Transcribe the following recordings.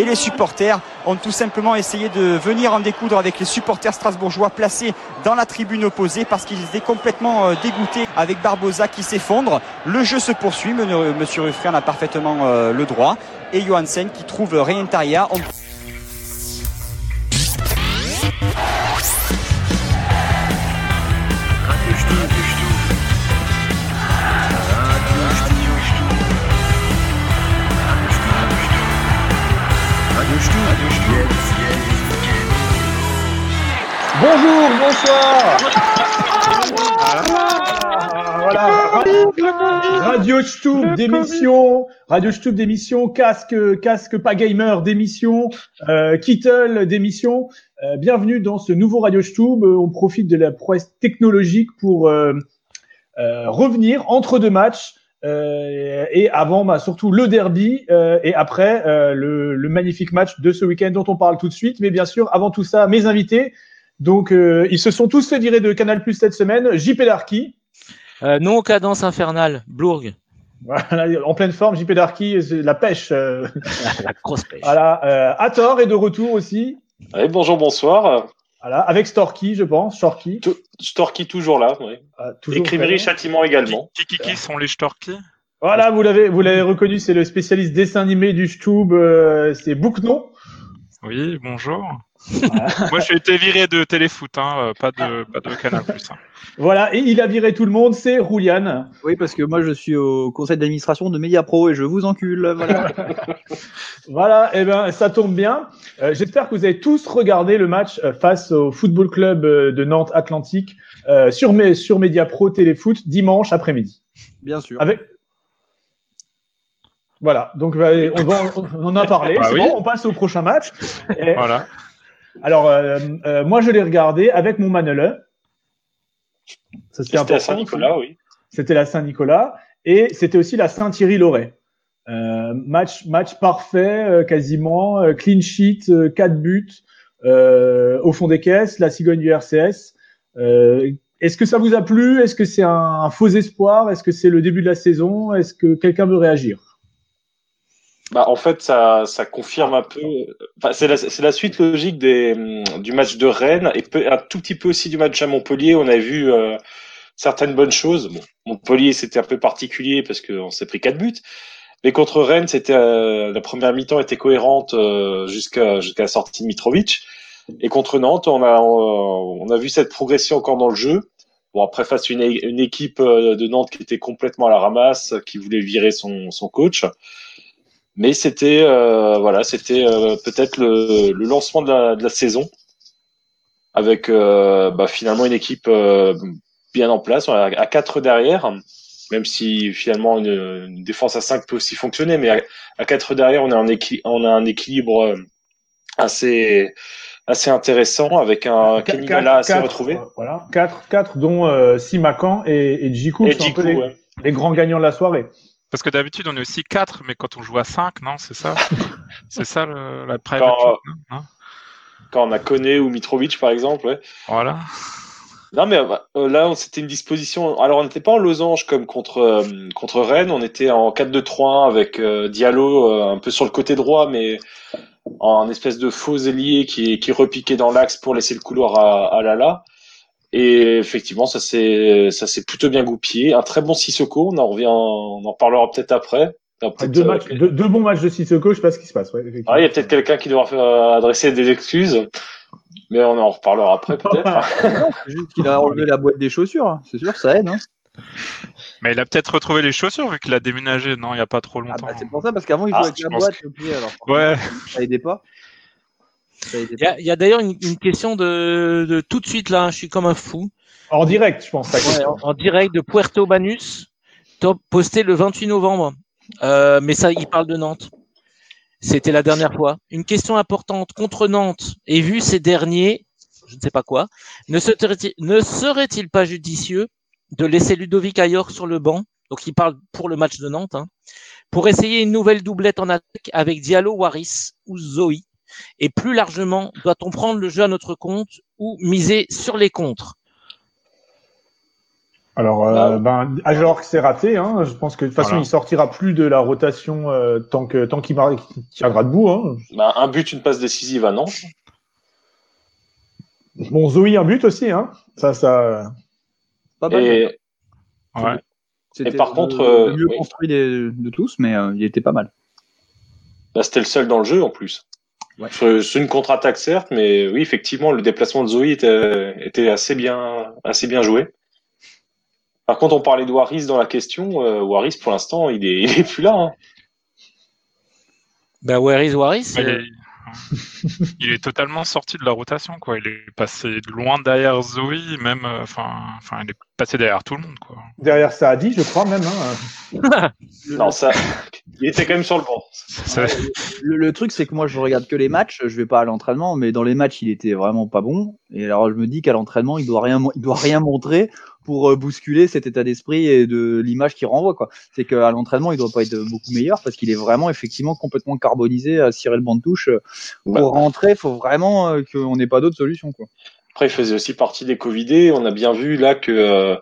et les supporters ont tout simplement essayé de venir en découdre avec les supporters strasbourgeois placés dans la tribune opposée parce qu'ils étaient complètement euh, dégoûtés avec Barbosa qui s'effondre. Le jeu se poursuit, Monsieur Ruffray en a parfaitement euh, le droit et Johansen qui trouve Reintaria. Radio Stoup d'émission, Radio Stoup d'émission, casque, casque pas gamer d'émission, euh, Kittle d'émission. Euh, bienvenue dans ce nouveau Radio Stoup. On profite de la prouesse technologique pour euh, euh revenir entre deux matchs. Euh, et avant, bah, surtout le derby euh, et après le, magnifique match de ce week-end dont on parle tout de suite. Mais bien sûr, avant tout ça, mes invités. Donc, euh, ils se sont tous fait virer de Canal Plus cette semaine. JP Darky. Euh, non cadence infernale, Blourg. Voilà, en pleine forme, JP Darky, la pêche. Euh. la grosse pêche. Voilà, euh, Hathor est de retour aussi. Oui, bonjour, bonsoir. Voilà, avec Storky, je pense. Storky. Storky toujours là, oui. Ah, toujours Châtiment également. Qui, qui, qui sont les Storky? Voilà, vous l'avez, vous l'avez reconnu, c'est le spécialiste dessin animé du Stube, euh, c'est Bouknon. Oui, bonjour. Moi, j'ai été viré de téléfoot, hein, euh, pas de, pas de Canal Plus. Hein. Voilà, et il a viré tout le monde, c'est Roulian. Oui, parce que moi, je suis au conseil d'administration de Mediapro et je vous encule. Voilà, voilà et eh ben, ça tombe bien. Euh, j'espère que vous avez tous regardé le match euh, face au Football Club de Nantes Atlantique euh, sur, sur Mediapro Téléfoot dimanche après-midi. Bien sûr. Avec, voilà, donc bah, on, va, on en a parlé. Bah c'est bon, on passe au prochain match. voilà. Alors, euh, euh, moi, je l'ai regardé avec mon Manele. C'était la Saint-Nicolas, oui. C'était la Saint-Nicolas. Et c'était aussi la Saint-Thierry-Loret. Euh, match, match parfait, euh, quasiment. Euh, clean sheet, 4 buts au fond des caisses, la cigogne du RCS. Est-ce que ça vous a plu? Est-ce que c'est un, un, faux espoir? Est-ce que c'est le début de la saison? Est-ce que quelqu'un veut réagir? Bah, en fait, ça, ça confirme un peu. Enfin, c'est la, la, suite logique des, du match de Rennes et un tout petit peu aussi du match à Montpellier. On a vu euh, certaines bonnes choses. Bon, Montpellier, c'était un peu particulier parce qu'on s'est pris quatre buts. Mais contre Rennes, c'était euh, la première mi-temps était cohérente euh, jusqu'à jusqu'à la sortie de Mitrovic. Et contre Nantes, on a on a vu cette progression encore dans le jeu. Bon après face à une, une équipe de Nantes qui était complètement à la ramasse, qui voulait virer son, son coach. Mais c'était euh, voilà, c'était euh, peut-être le, le, lancement de la, de la, saison avec euh, bah, finalement une équipe bien en place, à, à 4 derrière, même si finalement une, une, défense à 5 peut aussi fonctionner, mais à, à 4 derrière, on a un, on a un équilibre assez assez intéressant avec un Kenny assez retrouvé. Voilà, 4 4 dont euh, Simakan et, et Jiku qui sont un peu les, ouais. les, grands gagnants de la soirée. Parce que d'habitude, on est aussi 4, mais quand on joue à 5, non, c'est ça C'est ça le, la private quand, non quand on a Koné ou Mitrovic, par exemple, ouais. Voilà. Non, mais euh, là, c'était une disposition. Alors, on n'était pas en losange comme contre, euh, contre Rennes, on était en 4-2-3-1 avec euh, Diallo euh, un peu sur le côté droit, mais en espèce de faux ailier qui, qui repiquait dans l'axe pour laisser le couloir à, à Lala. Et effectivement, ça s'est ça s'est plutôt bien goupillé. Un très bon Sissoko. On en revient, on en parlera peut-être après. Peut deux, matchs, deux, deux, bons matchs de Sissoko. Je sais pas ce qui se passe. Ouais, ah, il y a peut-être quelqu'un qui devra faire, euh, adresser des excuses, mais on en reparlera après peut-être. c'est juste qu'il a enlevé la boîte des chaussures. Hein. C'est sûr, ça aide. Hein mais il a peut-être retrouvé les chaussures vu qu'il a déménagé, non, il n'y a pas trop longtemps. Ah bah, c'est pour ça, parce qu'avant il jouait ah, avec la boîte. Que... alors, ouais. Ça aidait pas. Il y a, y a d'ailleurs une, une, question de, de, tout de suite là, je suis comme un fou. En direct, je pense. Ouais, en, en, direct de Puerto Banus, top posté le 28 novembre. Euh, mais ça, il parle de Nantes. C'était la dernière fois. Une question importante contre Nantes. Et vu ces derniers, je ne sais pas quoi, ne serait-il, ne serait-il pas judicieux de laisser Ludovic Ayor sur le banc? Donc il parle pour le match de Nantes, hein, pour essayer une nouvelle doublette en attaque avec Diallo, Waris ou Zoe et plus largement, doit-on prendre le jeu à notre compte ou miser sur les contres? Alors, euh, Bah, ben, Ajorc, c'est raté. Hein. Je pense que de toute façon, Voilà. il sortira plus de la rotation euh, tant que tant qu'il tiendra debout. Hein. Bah, un but, une passe décisive à Nantes. Bon, Zoé un but aussi. Hein. Ça, ça. Pas mal. Et Ouais. C'était et par le- contre, le euh, mieux oui. construit de tous, mais euh, il était pas mal. bah, c'était le seul dans le jeu en plus. Ouais. C'est une contre-attaque certes, mais oui, effectivement, le déplacement de Zoé était, était assez bien, assez bien joué. Par contre, on parlait de Waris dans la question. Euh, Waris, pour l'instant, il est, il est plus là. Hein. Bah, where is Waris il, euh. Il est totalement sorti de la rotation, quoi. Il est passé loin derrière Zoe, même, euh, enfin, enfin, il est passé derrière tout le monde, quoi. Derrière Saadi, je crois même. Hein. Non, ça, il était quand même sur le banc. Le, le truc, c'est que moi, je regarde que les matchs. Je vais pas à l'entraînement, mais dans les matchs, il était vraiment pas bon. Et alors, je me dis qu'à l'entraînement, il doit rien, il doit rien montrer pour euh, bousculer cet état d'esprit et de l'image qu'il renvoie. Quoi. C'est qu'à l'entraînement, il doit pas être beaucoup meilleur parce qu'il est vraiment effectivement complètement carbonisé à cirer le banc de touche. Pour Bah. rentrer, faut vraiment euh, qu'on n'ait pas d'autre solution. Quoi. Après, il faisait aussi partie des Covidés. On a bien vu là que euh,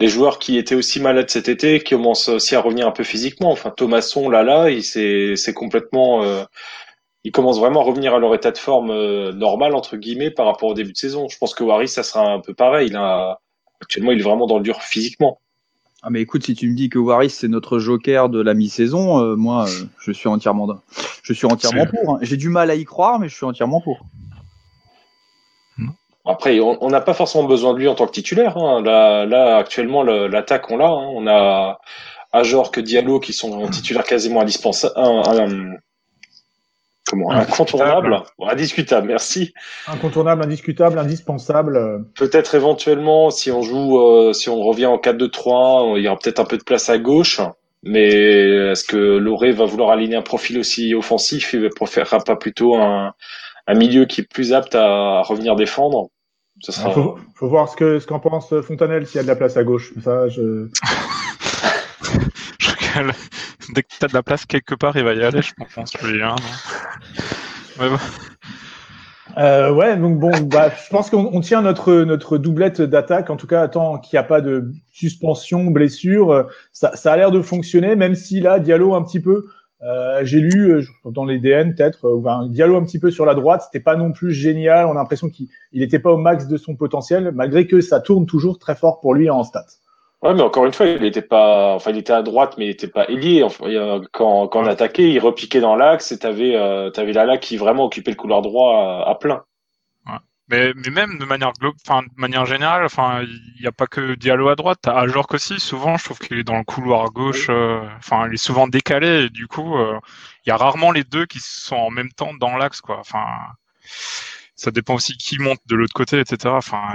les joueurs qui étaient aussi malades cet été commencent aussi à revenir un peu physiquement. Enfin, Thomasson, là, là, il s'est c'est complètement, euh, ils commencent vraiment à revenir à leur état de forme euh, normal entre guillemets par rapport au début de saison. Je pense que Waris, ça sera un peu pareil. Il a, actuellement, il est vraiment dans le dur physiquement. Ah mais écoute, si tu me dis que Waris c'est notre joker de la mi-saison, euh, moi euh, je suis entièrement, je suis entièrement pour. hein. J'ai du mal à y croire, mais je suis entièrement pour. Après, on n'a pas forcément besoin de lui en tant que titulaire. Hein. Là, là, actuellement, le- l'attaque, on l'a. hein. On a Ajor que Diallo qui sont titulaires quasiment indispensables. Comment Incontournable. Bon, indiscutable, merci. Incontournable, indiscutable, indispensable. euh. Peut-être éventuellement, si on joue, euh, si on revient en 4-2-3, il y aura peut-être un peu de place à gauche. Mais est-ce que Loré va vouloir aligner un profil aussi offensif Il préférera pas plutôt un, un milieu qui est plus apte à revenir défendre? Ce Il sera... faut, faut voir ce que ce qu'en pense Fontanelle s'il y a de la place à gauche. Ça, je... Je- Dès que t'as de la place quelque part, il va y aller, je pense, lui, hein, Mais bon. Euh, ouais, donc bon, bah, je pense qu'on on tient notre notre doublette d'attaque. En tout cas, tant qu'il n'y a pas de suspension, blessure, euh, ça, ça a l'air de fonctionner. Même si là, Diallo un petit peu, euh, j'ai lu euh, dans les DN peut-être, euh, ben, Diallo un petit peu sur la droite, c'était pas non plus génial. On a l'impression qu'il n'était pas au max de son potentiel, malgré que ça tourne toujours très fort pour lui en stats. Ouais, mais encore une fois, il était pas, enfin, il était à droite, mais il était pas ailier. Enfin, quand, quand on attaquait, il repiquait dans l'axe et t'avais, euh, t'avais Lala qui vraiment occupait le couloir droit à, à plein. Mais, mais même de manière glo- enfin, de manière générale, enfin, il n'y a pas que Diallo à droite. T'as Ajorc aussi. Souvent, je trouve qu'il est dans le couloir gauche. euh, Enfin, il est souvent décalé. Et du coup, euh, il y a rarement les deux qui sont en même temps dans l'axe, quoi. Enfin, ça dépend aussi qui monte de l'autre côté, etc. Enfin,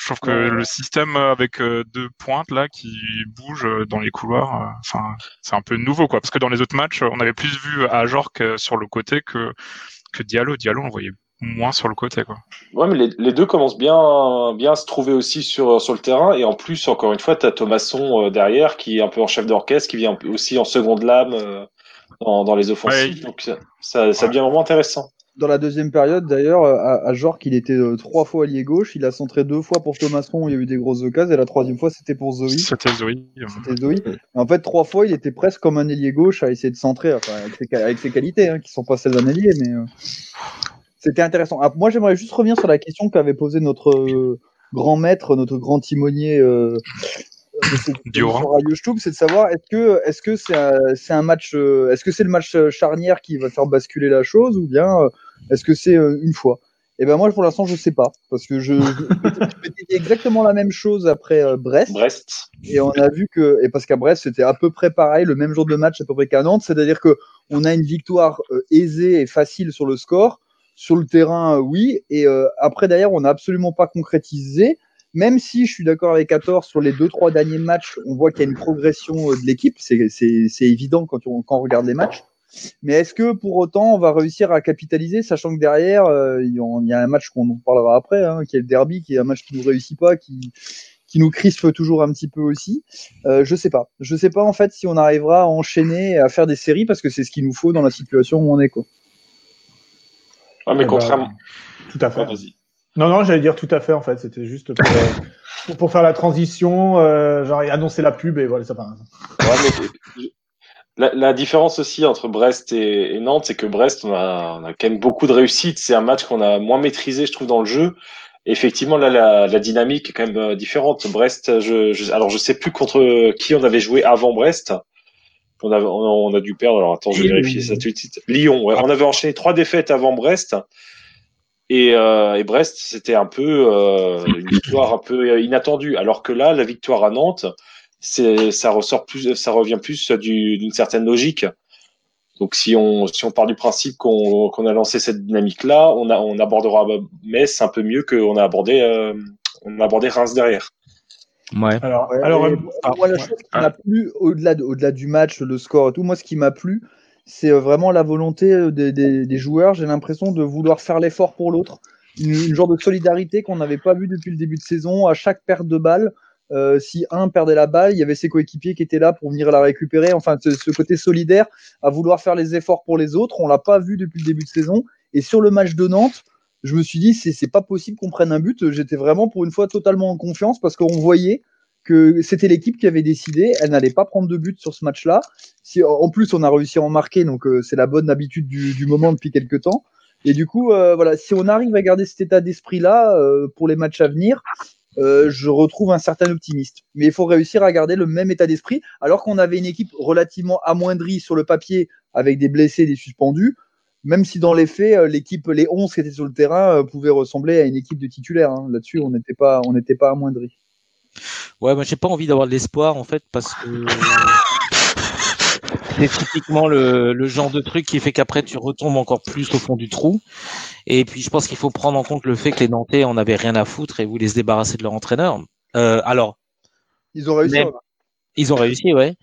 je trouve que le système avec euh, deux pointes là qui bougent euh, dans les couloirs, euh, enfin, c'est un peu nouveau, quoi. Parce que dans les autres matchs, on avait plus vu Ajorc euh, sur le côté que que Diallo. Diallo, on le voyait moins sur le côté, quoi. Ouais, mais les, les deux commencent bien, bien à se trouver aussi sur, sur le terrain. Et en plus, encore une fois, t'as Thomasson euh, derrière qui est un peu en chef d'orchestre, qui vient aussi en seconde lame euh, dans, dans les offensives. Ouais. Donc, ça, ça, ça Ouais. devient vraiment intéressant. Dans la deuxième période, d'ailleurs, à, à Jork, il était euh, trois fois allié gauche. Il a centré deux fois pour Thomasson, il y a eu des grosses occasions. Et la troisième fois, c'était pour Zoé. C'était Zoé. euh, C'était Zoé. En fait, trois fois, il était presque comme un ailier gauche à essayer de centrer, enfin, avec, ses, avec ses qualités, hein, qui sont pas celles d'un ailier, mais euh, c'était intéressant. Ah, moi, j'aimerais juste revenir sur la question qu'avait posée notre euh, grand maître, notre grand timonier euh, c'est de savoir est-ce que est-ce que c'est un, match, euh, est-ce que c'est le match euh, charnière qui va faire basculer la chose ou bien euh, est-ce que c'est euh, une fois? Et ben moi, pour l'instant, je sais pas parce que je, je, exactement la même chose après euh, Brest. Brest. Et on a vu que, et parce qu'à Brest, c'était à peu près pareil, le même jour de match à peu près qu'à Nantes, c'est-à-dire que on a une victoire euh, aisée et facile sur le score, sur le terrain, euh, oui, et euh, après derrière, on n'a absolument pas concrétisé. Même si je suis d'accord avec 14 sur les deux trois derniers matchs, on voit qu'il y a une progression de l'équipe, c'est c'est- c'est évident quand on, quand on regarde les matchs. Mais est-ce que pour autant on va réussir à capitaliser, sachant que derrière euh, il y a un match qu'on en parlera après, hein, qui est le derby, qui est un match qui nous réussit pas, qui qui nous crispe toujours un petit peu aussi. Euh, je sais pas. Je sais pas en fait si on arrivera à enchaîner à faire des séries parce que c'est ce qu'il nous faut dans la situation où on est quoi. Ouais, mais Eh ben, contrairement. Tout à fait. Vas-y. Non, non, j'allais dire tout à fait en fait. C'était juste pour, euh, pour, faire la transition, euh, genre annoncer la pub et voilà, ça part. La, la, différence aussi entre Brest et, et Nantes, c'est que Brest, on a, on a quand même beaucoup de réussite. C'est un match qu'on a moins maîtrisé, je trouve, dans le jeu. effectivement, là, la, la, dynamique est quand même euh, différente. Brest, je, je, alors je sais plus contre qui on avait joué avant Brest. On a, on a dû perdre. Alors attends, je vais vérifier ça tout de suite. Lyon. Ouais. On avait enchaîné trois défaites avant Brest. Et, euh, et Brest, c'était un peu euh, une victoire un peu inattendue. Alors que là, la victoire à Nantes, ça ressort plus, ça revient plus d'une certaine logique. Donc si on si on part du principe qu'on a lancé cette dynamique là, on a on abordera Metz un peu mieux qu'on a abordé euh, on a abordé Reims derrière. Ouais. Alors, alors euh, moi, la chose qui m'a plu au-delà de, au-delà du match, le score et tout, moi ce qui m'a plu, c'est euh, vraiment la volonté des, des, des joueurs. J'ai l'impression de vouloir faire l'effort pour l'autre, une, une, genre de solidarité qu'on n'avait pas vu depuis le début de saison. À chaque perte de balle, euh, si un perdait la balle, il y avait ses coéquipiers qui étaient là pour venir la récupérer. Enfin, ce, ce côté solidaire, à vouloir faire les efforts pour les autres, on l'a pas vu depuis le début de saison. Et sur le match de Nantes, je me suis dit c'est c'est pas possible qu'on prenne un but. J'étais vraiment pour une fois totalement en confiance parce qu'on voyait que c'était l'équipe qui avait décidé, elle n'allait pas prendre de but sur ce match-là. Si, en plus, on a réussi à en marquer, donc euh, c'est la bonne habitude du, du, moment depuis quelques temps. Et du coup, euh, voilà, si on arrive à garder cet état d'esprit-là euh, pour les matchs à venir, euh, je retrouve un certain optimisme. Mais il faut réussir à garder le même état d'esprit, alors qu'on avait une équipe relativement amoindrie sur le papier, avec des blessés, des suspendus. Même si dans les faits, euh, l'équipe, les 11 qui étaient sur le terrain, pouvaient ressembler à une équipe de titulaires. Hein. Là-dessus, on n'était pas, on n'était pas amoindri. Ouais, moi j'ai pas envie d'avoir de l'espoir en fait parce que c'est typiquement le, le, genre de truc qui fait qu'après tu retombes encore plus au fond du trou. Et puis je pense qu'il faut prendre en compte le fait que les Nantais en avaient rien à foutre et voulaient se débarrasser de leur entraîneur. Euh, alors, ils ont réussi. Mais, ils ont réussi, ouais.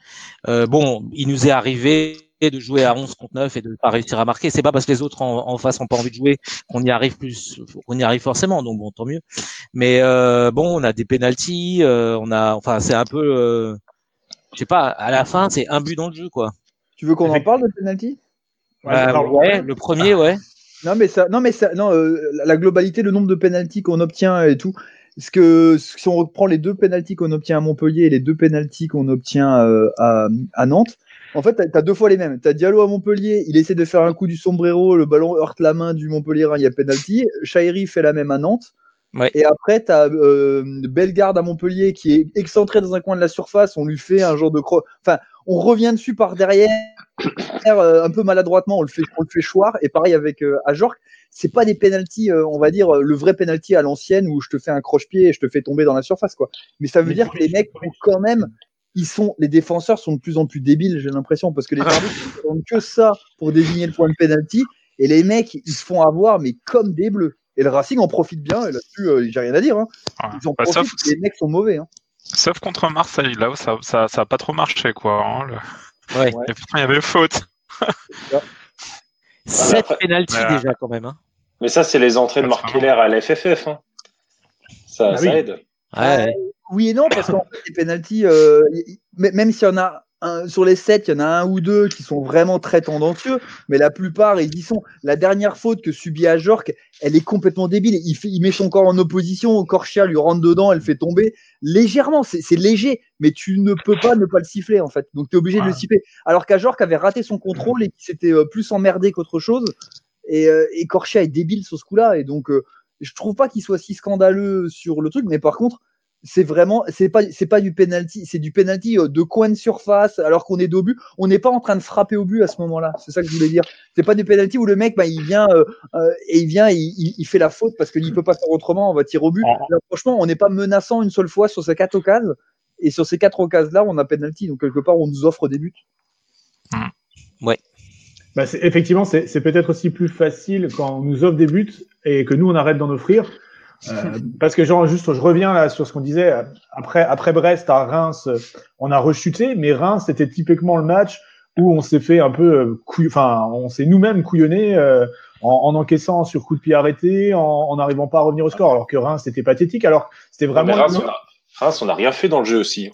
Euh, bon, il nous est arrivé de jouer à 11 contre 9 et de pas réussir à marquer. C'est pas parce que les autres en, en face ont pas envie de jouer qu'on y arrive plus, qu'on y arrive forcément. Donc bon, tant mieux. Mais euh, bon, on a des penalties, euh, on a, enfin, c'est un peu, euh, je sais pas. À la fin, c'est un but dans le jeu, quoi. Tu veux qu'on en parle de penalty? Ouais, euh, ouais, le premier, ouais. Non mais ça, non mais ça, non, euh, la globalité, le nombre de penalties qu'on obtient et tout. Parce que si on reprend les deux penalties qu'on obtient à Montpellier et les deux penalties qu'on obtient euh, à, à Nantes, en fait, t'as as deux fois les mêmes. T'as Diallo à Montpellier, il essaie de faire un coup du sombrero, le ballon heurte la main du Montpellier, il y a penalty. Chairi fait la même à Nantes. Ouais. Et après, t'as euh, Bellegarde à Montpellier qui est excentré dans un coin de la surface. On lui fait un genre de cro... Enfin, on revient dessus par derrière, euh, un peu maladroitement. On le fait, on le fait choir. Et pareil avec euh, Ajorc. C'est pas des penalties, euh, on va dire le vrai penalty à l'ancienne où je te fais un croche-pied et je te fais tomber dans la surface, quoi. Mais ça veut Mais dire que les mecs ont quand même ils sont, les défenseurs sont de plus en plus débiles, j'ai l'impression, parce que les arbitres ne font que ça pour désigner le point de penalty, et les mecs, ils se font avoir, mais comme des bleus. Et le Racing en profite bien, et là-dessus, euh, j'ai rien à dire. Hein. Ils en bah, profitent, sauf, les mecs sont mauvais. Hein. Sauf contre Marseille, là où ça, ça, ça a pas trop marché, quoi. Hein, le... ouais. Et pourtant, il y avait faute. 7 pénalties voilà. déjà, quand même. Hein. Mais ça, c'est les entrées de Marc Keller à l'FFF. Hein. Ça, ah, ça oui. aide. Ouais. Oui et non, parce qu'en fait, les pénalties, euh, même s'il y en a un, sur les 7, il y en a un ou deux qui sont vraiment très tendancieux, mais la plupart, ils y sont. La dernière faute que subit Ajorc, elle est complètement débile. Il, fait, il met son corps en opposition, Corchia lui rentre dedans, elle fait tomber légèrement. C'est léger, mais tu ne peux pas ne pas le siffler, en fait. Donc, tu es obligé ouais. de le siffler. Alors qu'Ajorc avait raté son contrôle et qu'il s'était euh, plus emmerdé qu'autre chose. Et, euh, et Corchia est débile sur ce coup-là. Et donc, euh, je trouve pas qu'il soit si scandaleux sur le truc, mais par contre, c'est vraiment c'est pas c'est pas du penalty c'est du penalty de coin de surface alors qu'on est dos but. On n'est pas en train de frapper au but à ce moment-là c'est ça que je voulais dire. C'est pas du penalty où le mec bah, il vient euh, euh, et il vient il, il, fait la faute parce qu'il peut pas faire autrement on va tirer au but. Là, franchement on n'est pas menaçant une seule fois sur ces quatre occasions. Et sur ces quatre occasions là on a penalty. Donc quelque part on nous offre des buts. Ouais. Bah effectivement c'est peut-être aussi plus facile quand on nous offre des buts et que nous on arrête d'en offrir euh, parce que genre juste je reviens là sur ce qu'on disait après après Brest à Reims on a rechuté mais Reims c'était typiquement le match où on s'est fait un peu couille enfin on s'est nous-mêmes couillonné euh, en, en, encaissant sur coup de pied arrêté en n'arrivant pas à revenir au score alors que Reims c'était pathétique alors c'était vraiment Reims, on a, Reims on n'a rien fait dans le jeu aussi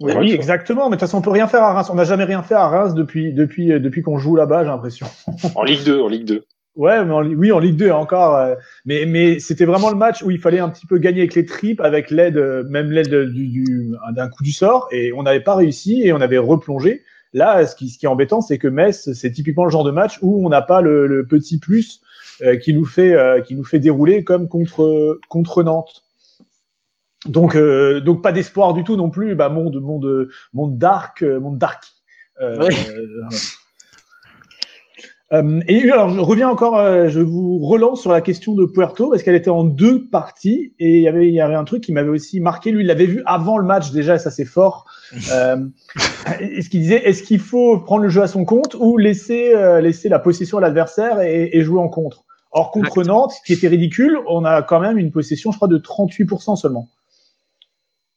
oui, oui, exactement. Mais de toute façon, on peut rien faire à Reims. On n'a jamais rien fait à Reims depuis depuis depuis qu'on joue là-bas, j'ai l'impression. en Ligue 2, en Ligue 2. Ouais, mais en, oui, en Ligue 2 encore. euh, mais mais c'était vraiment le match où il fallait un petit peu gagner avec les tripes, avec l'aide, euh, même l'aide du, du, d'un coup du sort, et on n'avait pas réussi et on avait replongé. Là, ce qui, ce qui est embêtant, c'est que Metz, c'est typiquement le genre de match où on n'a pas le, le petit plus euh, qui nous fait euh, qui nous fait dérouler comme contre contre Nantes. Donc euh, donc pas d'espoir du tout non plus. Bah monde monde monde dark monde dark. Ouais. Euh, et alors, je reviens encore, euh, je vous relance sur la question de Puerto parce qu'elle était en deux parties et il y avait, il y avait un truc qui m'avait aussi marqué. Lui, il l'avait vu avant le match déjà, ça c'est fort. Euh, est-ce qu'il disait, est-ce qu'il faut prendre le jeu à son compte ou laisser, euh, laisser la possession à l'adversaire et, et jouer en contre? Or contre Nantes, qui était ridicule, on a quand même une possession, je crois, de 38% seulement.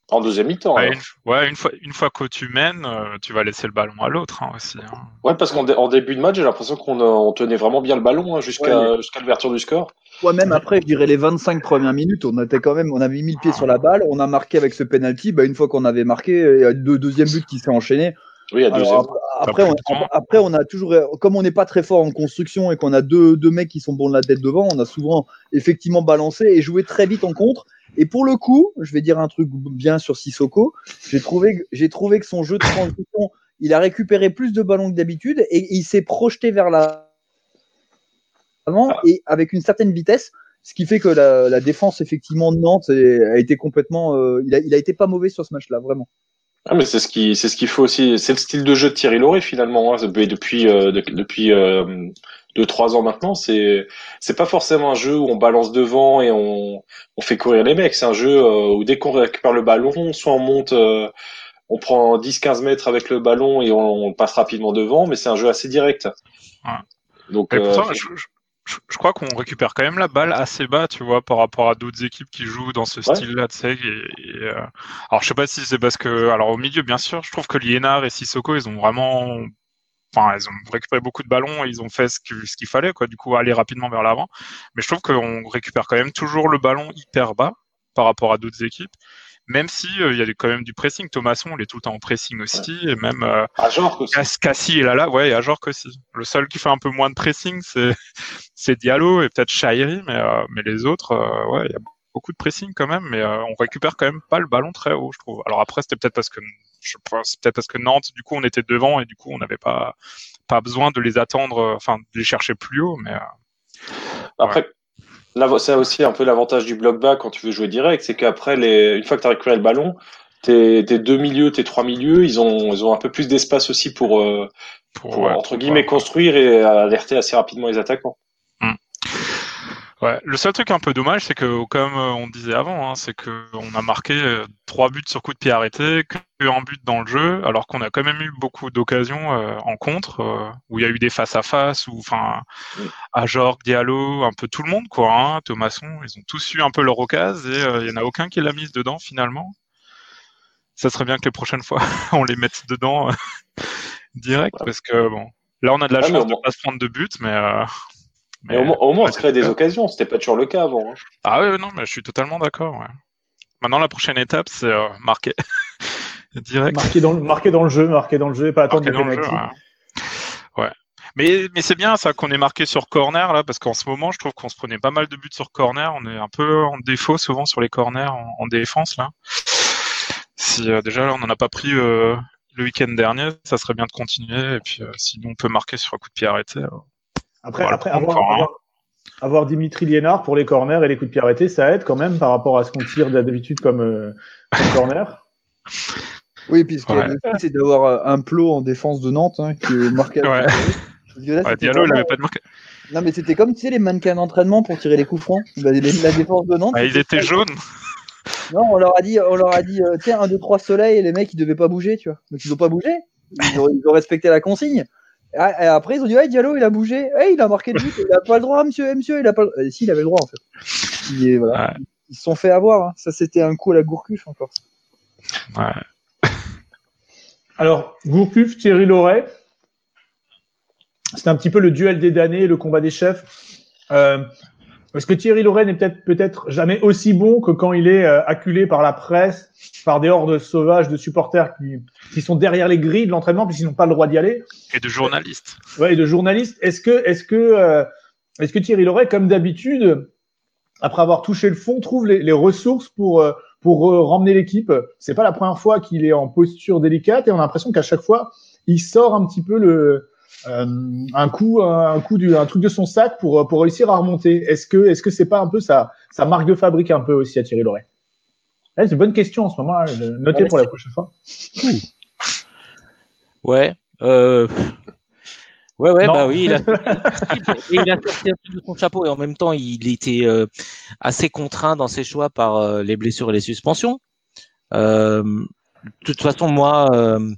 En deuxième mi-temps. Ouais, une, ouais, une fois, une fois que tu mènes, euh, tu vas laisser le ballon à l'autre hein, aussi. hein. Ouais, parce qu'en dé- en début de match, j'ai l'impression qu'on on tenait vraiment bien le ballon hein, jusqu'à Ouais, l'ouverture du score. Ouais, même après, je dirais les 25 premières minutes, on était quand même, on avait mis le pied sur la balle, on a marqué avec ce penalty. Bah, une fois qu'on avait marqué, il y a le deuxième but qui s'est enchaîné. Oui, à Alors, deuxième. après, après, on, après, on a toujours, comme on n'est pas très fort en construction et qu'on a deux, deux mecs qui sont bons de la tête devant, on a souvent effectivement balancé et joué très vite en contre. Et pour le coup, je vais dire un truc bien sur Sissoko. J'ai trouvé, que- j'ai trouvé que son jeu de transition, il a récupéré plus de ballons que d'habitude et il s'est projeté vers la avant et avec une certaine vitesse, ce qui fait que la, la défense effectivement de Nantes a été complètement, euh, il a, il a été pas mauvais sur ce match-là, vraiment. Ah, mais c'est ce qui c'est ce qu'il faut aussi. C'est le style de jeu de Thierry Lauré finalement. Hein, depuis depuis euh, de- depuis euh, deux trois ans maintenant. C'est c'est pas forcément un jeu où on balance devant et on on fait courir les mecs. C'est un jeu euh, où dès qu'on récupère le ballon, soit on monte, euh, on prend 10-15 mètres avec le ballon et on, on passe rapidement devant. Mais c'est un jeu assez direct. Ouais. Donc Et euh, pourtant, je, je- je- je crois qu'on récupère quand même la balle assez bas, tu vois, par rapport à d'autres équipes qui jouent dans ce Ouais. style-là, tu sais. et- et, euh, Alors, je sais pas si c'est parce que, alors au milieu, bien sûr, je trouve que Liénard et Sissoko, ils ont vraiment, enfin, ils ont récupéré beaucoup de ballons, et ils ont fait ce qu'il fallait, quoi. Du coup, aller rapidement vers l'avant. Mais je trouve qu'on récupère quand même toujours le ballon hyper bas par rapport à d'autres équipes. Même si euh, il y a quand même du pressing, Thomasson, il est tout le temps en pressing aussi, et même euh, à genre aussi. Cass- Cassie est là là, ouais, et Ajorc aussi. Le seul qui fait un peu moins de pressing, c'est Diallo et peut-être Shairi, mais euh, mais les autres, euh, ouais, il y a beaucoup de pressing quand même, mais euh, on récupère quand même pas le ballon très haut, je trouve. Alors après, c'était peut-être parce que je pense, c'est peut-être parce que Nantes, du coup, on était devant et du coup, on n'avait pas pas besoin de les attendre, euh, enfin, de les chercher plus haut, mais euh, Après, là, c'est aussi un peu l'avantage du bloc bas quand tu veux jouer direct, c'est qu'après, les... une fois que tu as récupéré le ballon, tes, tes deux milieux, tes trois milieux, ils ont, ils ont un peu plus d'espace aussi pour, pour, pour ouais, entre guillemets, construire et alerter assez rapidement les attaquants. Ouais, le seul truc un peu dommage, c'est que comme euh, on disait avant, hein, c'est que on a marqué euh, trois buts sur coup de pied arrêté, que un but dans le jeu, alors qu'on a quand même eu beaucoup d'occasions euh, en contre, euh, où il y a eu des face à face, ou enfin, Ajorc, Diallo, un peu tout le monde quoi, hein, Thomasson, ils ont tous eu un peu leur occasion et euh, il y en a aucun qui l'a mise dedans finalement. Ça serait bien que les prochaines fois on les mette dedans direct, parce que bon, là on a de la chance de moins- pas se prendre de buts, mais Mais au, moins- au moins, on se crée des occasions. C'était pas toujours le cas avant. hein. Ah ouais, non, mais je suis totalement d'accord. Ouais. Maintenant, la prochaine étape, c'est euh, marquer direct. Marqué dans, le- marqué dans le jeu, marqué dans le jeu et pas attendre Marquer les dans le jeu, pénaltys. ouais. Ouais. Mais, mais c'est bien ça qu'on est marqué sur corner là, parce qu'en ce moment, je trouve qu'on se prenait pas mal de buts sur corner. On est un peu en défaut souvent sur les corners en, en défense là. Si euh, déjà là, on n'en a pas pris euh, le week-end dernier, ça serait bien de continuer. Et puis euh, sinon, on peut marquer sur un coup de pied arrêté. Après, avoir, hein. avoir, avoir Dimitri Liénard pour les corners et les coups de pied arrêtés, ça aide quand même par rapport à ce qu'on tire d'habitude comme, euh, comme corner. Oui, puisque Ouais. le truc, c'est d'avoir euh, un plot en défense de Nantes hein, qui est marqué. Ouais. Là, Diallo, il vraiment- avait pas de marqué. Non, mais c'était comme tu sais les mannequins d'entraînement pour tirer les coups francs. Bah, les- la défense de Nantes. Ah, ils étaient jaunes. Non, on leur a dit, on leur a dit, euh, tiens, un, deux, trois soleils, et les mecs, ils devaient pas bouger, tu vois. Donc ils ont pas bougé. Ils ont, ils ont respecté la consigne. Ah, Et après, ils ont dit, ouais, Diallo, il a bougé. Eh, il a marqué le but. Il a pas le droit, monsieur, eh, monsieur, il a pas le... Eh, si, il avait le droit, en fait. Voilà. Ouais. Ils se sont fait avoir. hein. Ça, c'était un coup à la gourcuche, encore. Ouais. Alors, Gourcuff, Thierry Loret, c'est un petit peu le duel des damnés, le combat des chefs. Euh, parce que Thierry Loret n'est peut-être peut-être jamais aussi bon que quand il est euh, acculé par la presse, par des hordes sauvages de supporters qui, qui sont derrière les grilles de l'entraînement puisqu'ils n'ont pas le droit d'y aller. Et de journalistes. Ouais, et de journalistes. Est-ce que, est-ce que, euh, est-ce que Thierry Loret, comme d'habitude, après avoir touché le fond, trouve les, les ressources pour euh, pour euh, ramener l'équipe? C'est pas la première fois qu'il est en posture délicate et on a l'impression qu'à chaque fois, il sort un petit peu le euh, un coup un coup du un truc de son sac pour pour réussir à remonter. Est-ce que est-ce que c'est pas un peu sa sa marque de fabrique un peu aussi à Thierry Loret? Eh, C'est une bonne question en ce moment. Hein, notez pour la prochaine fois. Ouais. Euh... Ouais, ouais, bah oui, il a, il a sorti un de son chapeau et en même temps, il était euh, assez contraint dans ses choix par euh, les blessures et les suspensions. Euh, de toute façon, moi, euh,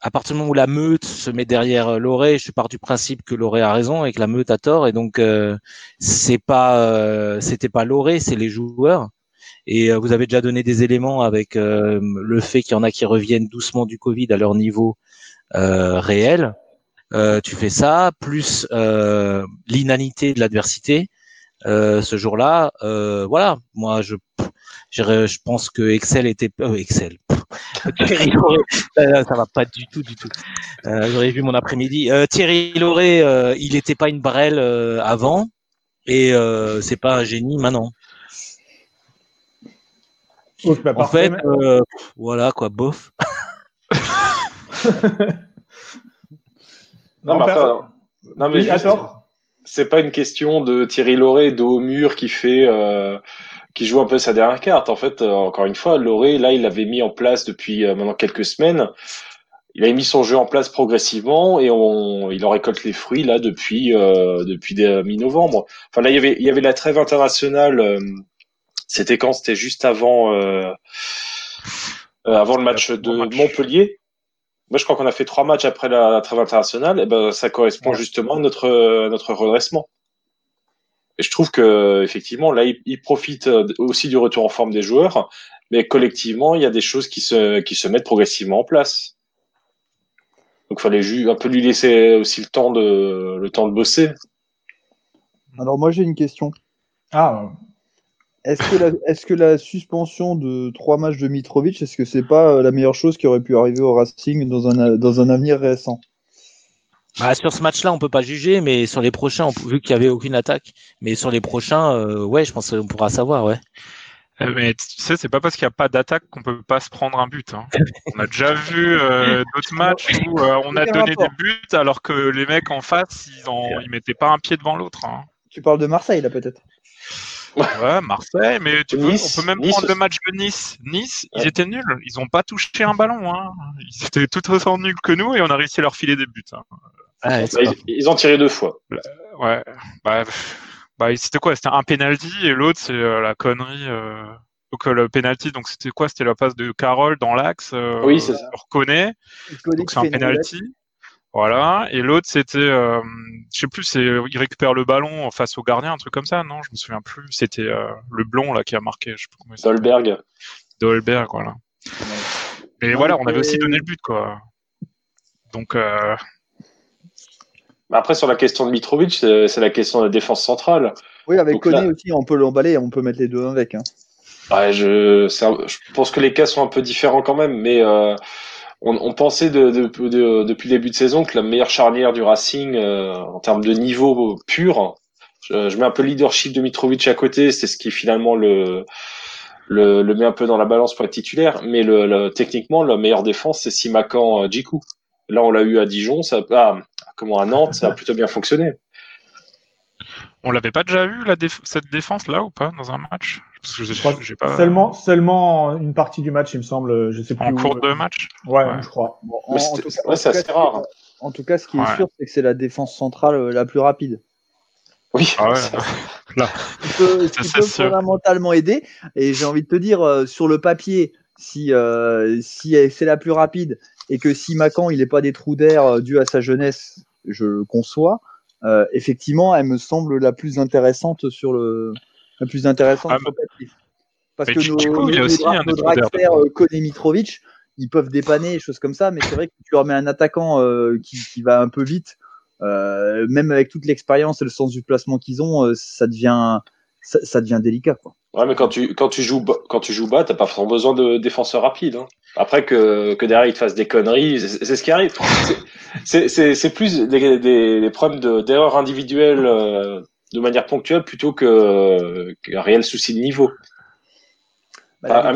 à partir du moment où la meute se met derrière Loré, je parti du principe que Loré a raison et que la meute a tort, et donc c'est pas, c'était pas Loré, c'est les joueurs. Et vous avez déjà donné des éléments avec le fait qu'il y en a qui reviennent doucement du Covid à leur niveau réel. Euh, tu fais ça, plus euh, l'inanité de l'adversité. Euh, ce jour-là, euh, voilà, moi je, je pense que Excel était Excel. Thierry Lauré, ça va pas du tout, du tout. J'aurais vu mon après-midi. Thierry Lauré, il n'était pas une brêle avant et c'est pas un génie maintenant. en fait, voilà quoi, bof. Non, mais, mais c'est pas une question de Thierry Lauré de haut mur qui fait, euh, qui joue un peu sa dernière carte. En fait, euh, encore une fois, Lauré, là, il l'avait mis en place depuis euh, maintenant quelques semaines. Il a mis son jeu en place progressivement et on, il en récolte les fruits là depuis depuis mi-novembre. Enfin là, il y avait il y avait la trêve internationale. c'était quand? C'était juste avant avant le match de Montpellier. Moi, je crois qu'on a fait trois matchs après la trêve internationale. Et ben, ça correspond justement à notre, notre redressement. Et je trouve que effectivement, là, il, profite aussi du retour en forme des joueurs, mais collectivement, il y a des choses qui se, qui se mettent progressivement en place. Donc, il fallait un peu lui laisser aussi le temps de, le temps de bosser. Alors, moi, j'ai une question. Ah, est-ce que, la, est-ce que la suspension de trois matchs de Mitrovic, est-ce que c'est pas euh, la meilleure chose qui aurait pu arriver au Racing dans un, dans un avenir récent? Bah, sur ce match-là, on peut pas juger, mais sur les prochains, vu qu'il y avait aucune attaque, mais sur les prochains, euh, ouais, je pense qu'on pourra savoir, ouais. Euh, mais tu sais, c'est pas parce qu'il n'y a pas d'attaque qu'on peut pas se prendre un but. Hein. On a déjà vu d'autres matchs où on a donné des buts alors que les mecs en face, ils, en, ils mettaient pas un pied devant l'autre. Hein. Tu parles de Marseille là peut-être Ouais, Marseille, mais tu peux, on peut même prendre le match de Nice. Nice, ils étaient nuls. Ils n'ont pas touché un ballon. Hein. Ils étaient tout autant nuls que nous et on a réussi à leur filer des buts. Hein. Bah, ils, ont tiré deux fois. Ouais. Bah, bah c'était quoi? C'était un penalty et l'autre c'est euh, la connerie. Euh... Donc euh, le penalty, donc c'était quoi? C'était la passe de Carole dans l'axe. Euh, oui, c'est ça. On reconnaît. Donc c'est un penalty. Voilà. Et l'autre, c'était, euh, je sais plus, c'est, il récupère le ballon face au gardien, un truc comme ça, non? Je me souviens plus. C'était euh, le blond là qui a marqué. Je sais plus comment Dolberg. Dolberg, voilà. Et voilà, on avait aussi donné le but, quoi. Donc. Euh... Après, sur la question de Mitrovic, c'est la question de la défense centrale. Oui, avec Koné aussi, on peut l'emballer, on peut mettre les deux avec. Hein. Ouais, je, je pense que les cas sont un peu différents quand même, mais euh, on, on pensait de, de, de, depuis le début de saison que la meilleure charnière du Racing euh, en termes de niveau pur, je, mets un peu le leadership de Mitrovic à côté, c'est ce qui finalement le, le, le met un peu dans la balance pour être titulaire, mais le, techniquement la meilleure défense c'est Simakan euh, Djikou. Là on l'a eu à Dijon, ça ah, comment à Nantes, ça a plutôt bien fonctionné. On l'avait pas déjà eu la cette défense là ou pas dans un match? Je, pas... Seulement, seulement une partie du match, il me semble. Je sais plus en cours de match? Ouais, je crois. c'est assez rare. En tout cas, ce qui est sûr, c'est que c'est la défense centrale euh, la plus rapide. Oui. Ah ouais. Là. Qui peut, fondamentalement aider. Et j'ai envie de te dire, euh, sur le papier, si, euh, si c'est la plus rapide et que si Macan il n'est pas des trous d'air dû à sa jeunesse, je le conçois. effectivement, elle me semble la plus intéressante sur le, la plus intéressante ah, Parce que nos, nos, aussi nos, Mitrovic, ils peuvent dépanner, des choses comme ça, mais c'est vrai que tu leur mets un attaquant euh, qui, qui, va un peu vite, euh, même avec toute l'expérience et le sens du placement qu'ils ont, euh, ça devient ça, ça, devient délicat. Quoi. Ouais, mais quand tu, quand tu joues, bas- quand tu joues bas, t'as pas forcément besoin de défenseurs rapides. hein. Après que, que derrière ils te fassent des conneries, c'est ce qui arrive. C'est- C'est c'est plus des, des, des problèmes de- d'erreurs individuelles euh, de manière ponctuelle plutôt que qu'un réel souci de niveau. Bah, Ah,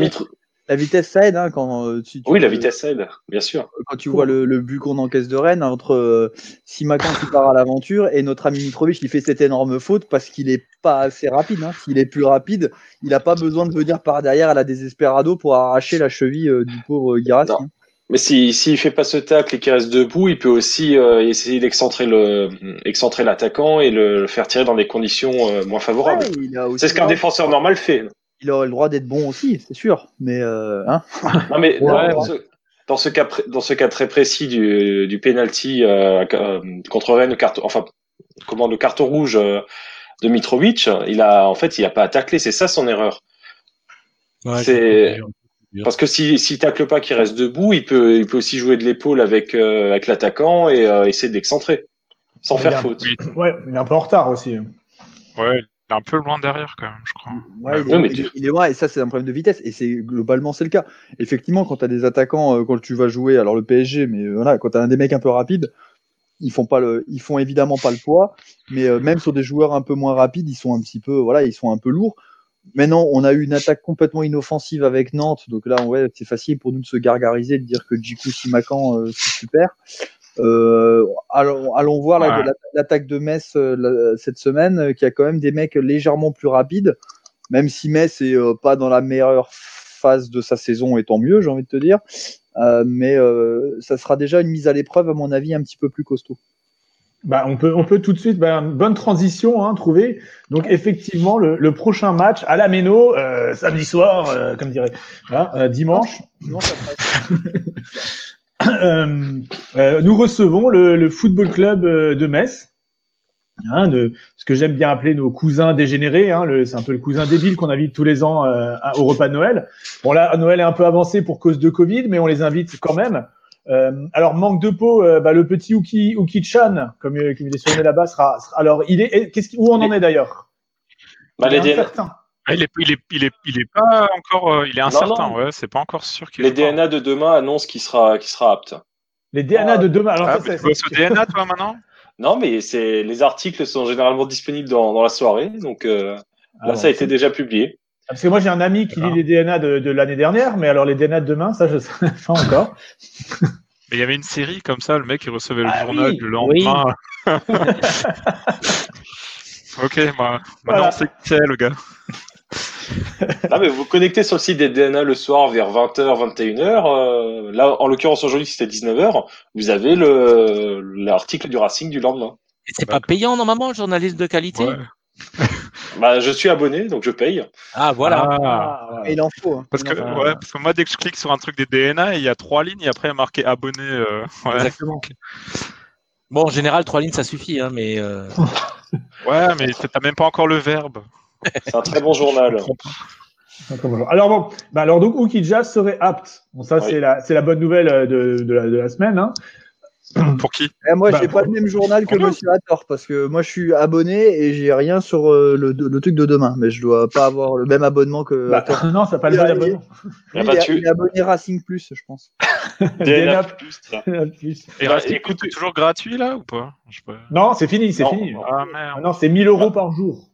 la vitesse, ça aide hein, quand euh, tu, tu- Oui, la vitesse ça aide, bien sûr. quand tu vois le, le but qu'on encaisse de Rennes entre euh, Simakan qui part à l'aventure et notre ami Mitrovic qui fait cette énorme faute parce qu'il est pas assez rapide. Hein. S'il est plus rapide, il n'a pas besoin de venir par derrière à la désesperado pour arracher la cheville euh, du pauvre Guirassi. Non. Mais si s'il fait pas ce tacle et qu'il reste debout, il peut aussi euh, essayer d'excentrer l'attaquant et le, le faire tirer dans des conditions euh, moins favorables. Ouais, C'est ce qu'un défenseur normal fait. Il aurait le droit d'être bon aussi, c'est sûr. Mais euh, hein Non mais Ouais, dans, ouais. dans ce, dans ce cas dans ce cas très précis du, du penalty euh, euh, contre Rennes, carton, enfin comment le carton rouge de Mitrovic, il a en fait il a pas à tacler, c'est ça son erreur. Ouais, C'est-. Parce que si s'il tacle pas, qu'il reste debout, il peut il peut aussi jouer de l'épaule avec euh, avec l'attaquant et euh, essayer d'excentrer sans faire a- faute. Ouais, il est un peu en retard aussi. Ouais, un peu loin derrière quand même, je crois. Ouais, il, Ouais, est, mais tu- il est loin, et ça c'est un problème de vitesse et c'est globalement c'est le cas. Effectivement, quand tu as des attaquants, euh, quand tu vas jouer, alors le PSG, mais euh, voilà, quand tu as des mecs un peu rapides, ils font pas le, ils font évidemment pas le poids, mais euh, même sur des joueurs un peu moins rapides, ils sont un petit peu, voilà, ils sont un peu lourds. Maintenant, on a eu une attaque complètement inoffensive avec Nantes, donc là, ouais, c'est facile pour nous de se gargariser, de dire que Djikou Simakan, euh, c'est super. Euh, allons, allons voir Ouais. l'attaque de Metz euh, la- cette semaine, euh, qui a quand même des mecs légèrement plus rapides, même si Metz est euh, pas dans la meilleure phase de sa saison, et tant mieux, j'ai envie de te dire. Euh, mais ça sera déjà une mise à l'épreuve, à mon avis, un petit peu plus costaud. Bah, on peut, on peut tout de suite, bah, une bonne transition, hein, trouver. Donc, effectivement, le, le prochain match à la Méno, samedi soir, comme dirait, euh, dimanche. Non, ça passe. nous recevons le, le football club euh, de Metz. Hein, de ce que j'aime bien appeler nos cousins dégénérés, hein, c'est un peu le cousin débile qu'on invite tous les ans euh, au repas de Noël. Bon là, Noël est un peu avancé pour cause de Covid, mais on les invite quand même. Euh, alors manque de peau, euh, bah, le petit Uki, Uki Chan, comme, euh, comme il est surnommé là-bas, sera, sera- Alors il est, qu'est-ce où on en est d'ailleurs? Bah, Il. Ah, il est, il est, il est, il est pas encore, euh, il est incertain, non. ouais, c'est pas encore sûr qu'il les. DNA de demain annoncent qu'il sera qu'il sera apte. Les DNA de demain. Alors Ah, ça, tu bosses au DNA toi maintenant? Non, mais c'est les articles sont généralement disponibles dans, dans la soirée, donc euh, Ah, là bon, ça a été déjà publié. Parce que moi j'ai un ami qui lit D'accord. les DNA de, de l'année dernière, mais alors les DNA de demain, ça je sais pas encore. Mais il y avait une série comme ça, le mec il recevait le Ah journal oui, du lendemain. ok, bah, maintenant Voilà. on sait qui c'est le gars. Ah, mais vous vous connectez sur le site des DNA le soir vers 20h, 21h. euh, là, en l'occurrence aujourd'hui c'était 19h. Vous avez le l'article du Racing du lendemain. Et c'est pas payant normalement, le journaliste de qualité Ouais. Bah, je suis abonné, donc je paye. Ah voilà. Ah. Ah, il en faut. hein. Parce que, en faut. ouais, parce que moi, dès que je clique sur un truc des DNA, il y a trois lignes et après, il y a marqué abonné. euh, ouais. Exactement. Bon, en général, trois lignes, ça suffit, hein, mais euh, ouais, mais t'as même pas encore le verbe. C'est un très bon journal. Alors bon, bah alors donc Ukidja serait apte. Bon ça Oui. c'est la c'est la bonne nouvelle euh, de, de, la, de la semaine. Hein. Pour qui? Eh, moi, Bah, j'ai pas le même journal que. Monsieur Hator parce que moi, je suis abonné et j'ai rien sur euh, le, le truc de demain. Mais je dois pas avoir le même abonnement que Bah, non, ça n'a pas le Il a- abonnement. Il, est, tu- il est abonné Racing Plus, je pense. DNA plus, plus. Et Bah, reste écoute- toujours gratuit là ou pas? Je sais pas. Non, c'est fini, c'est fini. Ah Ah merde. non, c'est 1000 euros par jour.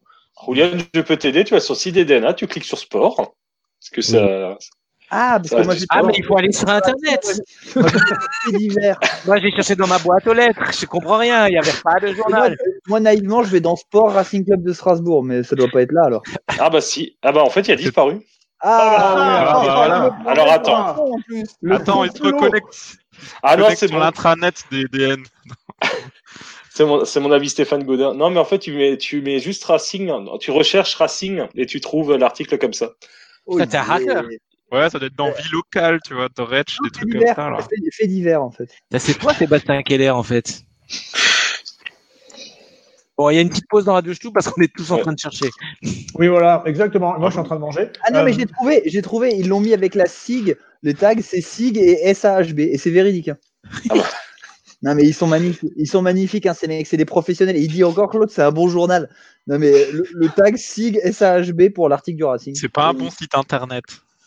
Julian, je peux t'aider. Tu vas sur le site des DNA, tu cliques sur sport. Parce que ça. Ah, parce Ça que moi, j'ai ah mais il faut aller sur internet. moi, j'ai cherché dans ma boîte aux lettres. Je comprends rien. Il y avait pas de journal. moi, naïvement, je vais dans Sport Racing Club de Strasbourg, mais ça doit pas être là alors. Ah bah si. Ah bah en fait, il a disparu. Ah, oui, voilà. Alors, attends. Attends, il se reconnecte. Ah non, c'est bon. l'intranet des DN. C'est mon, avis Stéphane Godin. Non, mais en fait, tu mets, tu mets juste Racing, tu recherches Racing et tu trouves l'article comme ça. Oui, t'es un hacker. Ouais, ça doit être dans vie locale, tu vois, Dorech, des trucs comme ça là. fait, fait divers en fait. C'est toi, Sébastien Keller, en fait. Bon, il y a une petite pause dans Radio Ch'tou parce qu'on est tous en train de chercher. Oui, voilà, exactement. Moi, je suis en train de manger. Ah non, mais Euh, j'ai trouvé, j'ai trouvé, ils l'ont mis avec la SIG, le tag c'est SIG et SAHB, et c'est véridique. hein. Ah bah. Non mais ils sont magnifiques, ils sont magnifiques, hein, ces mecs, c'est des professionnels. Et il dit encore Claude, c'est un bon journal. Non, mais le, le tag SIG SAHB pour l'article du Racing. C'est pas un bon site internet.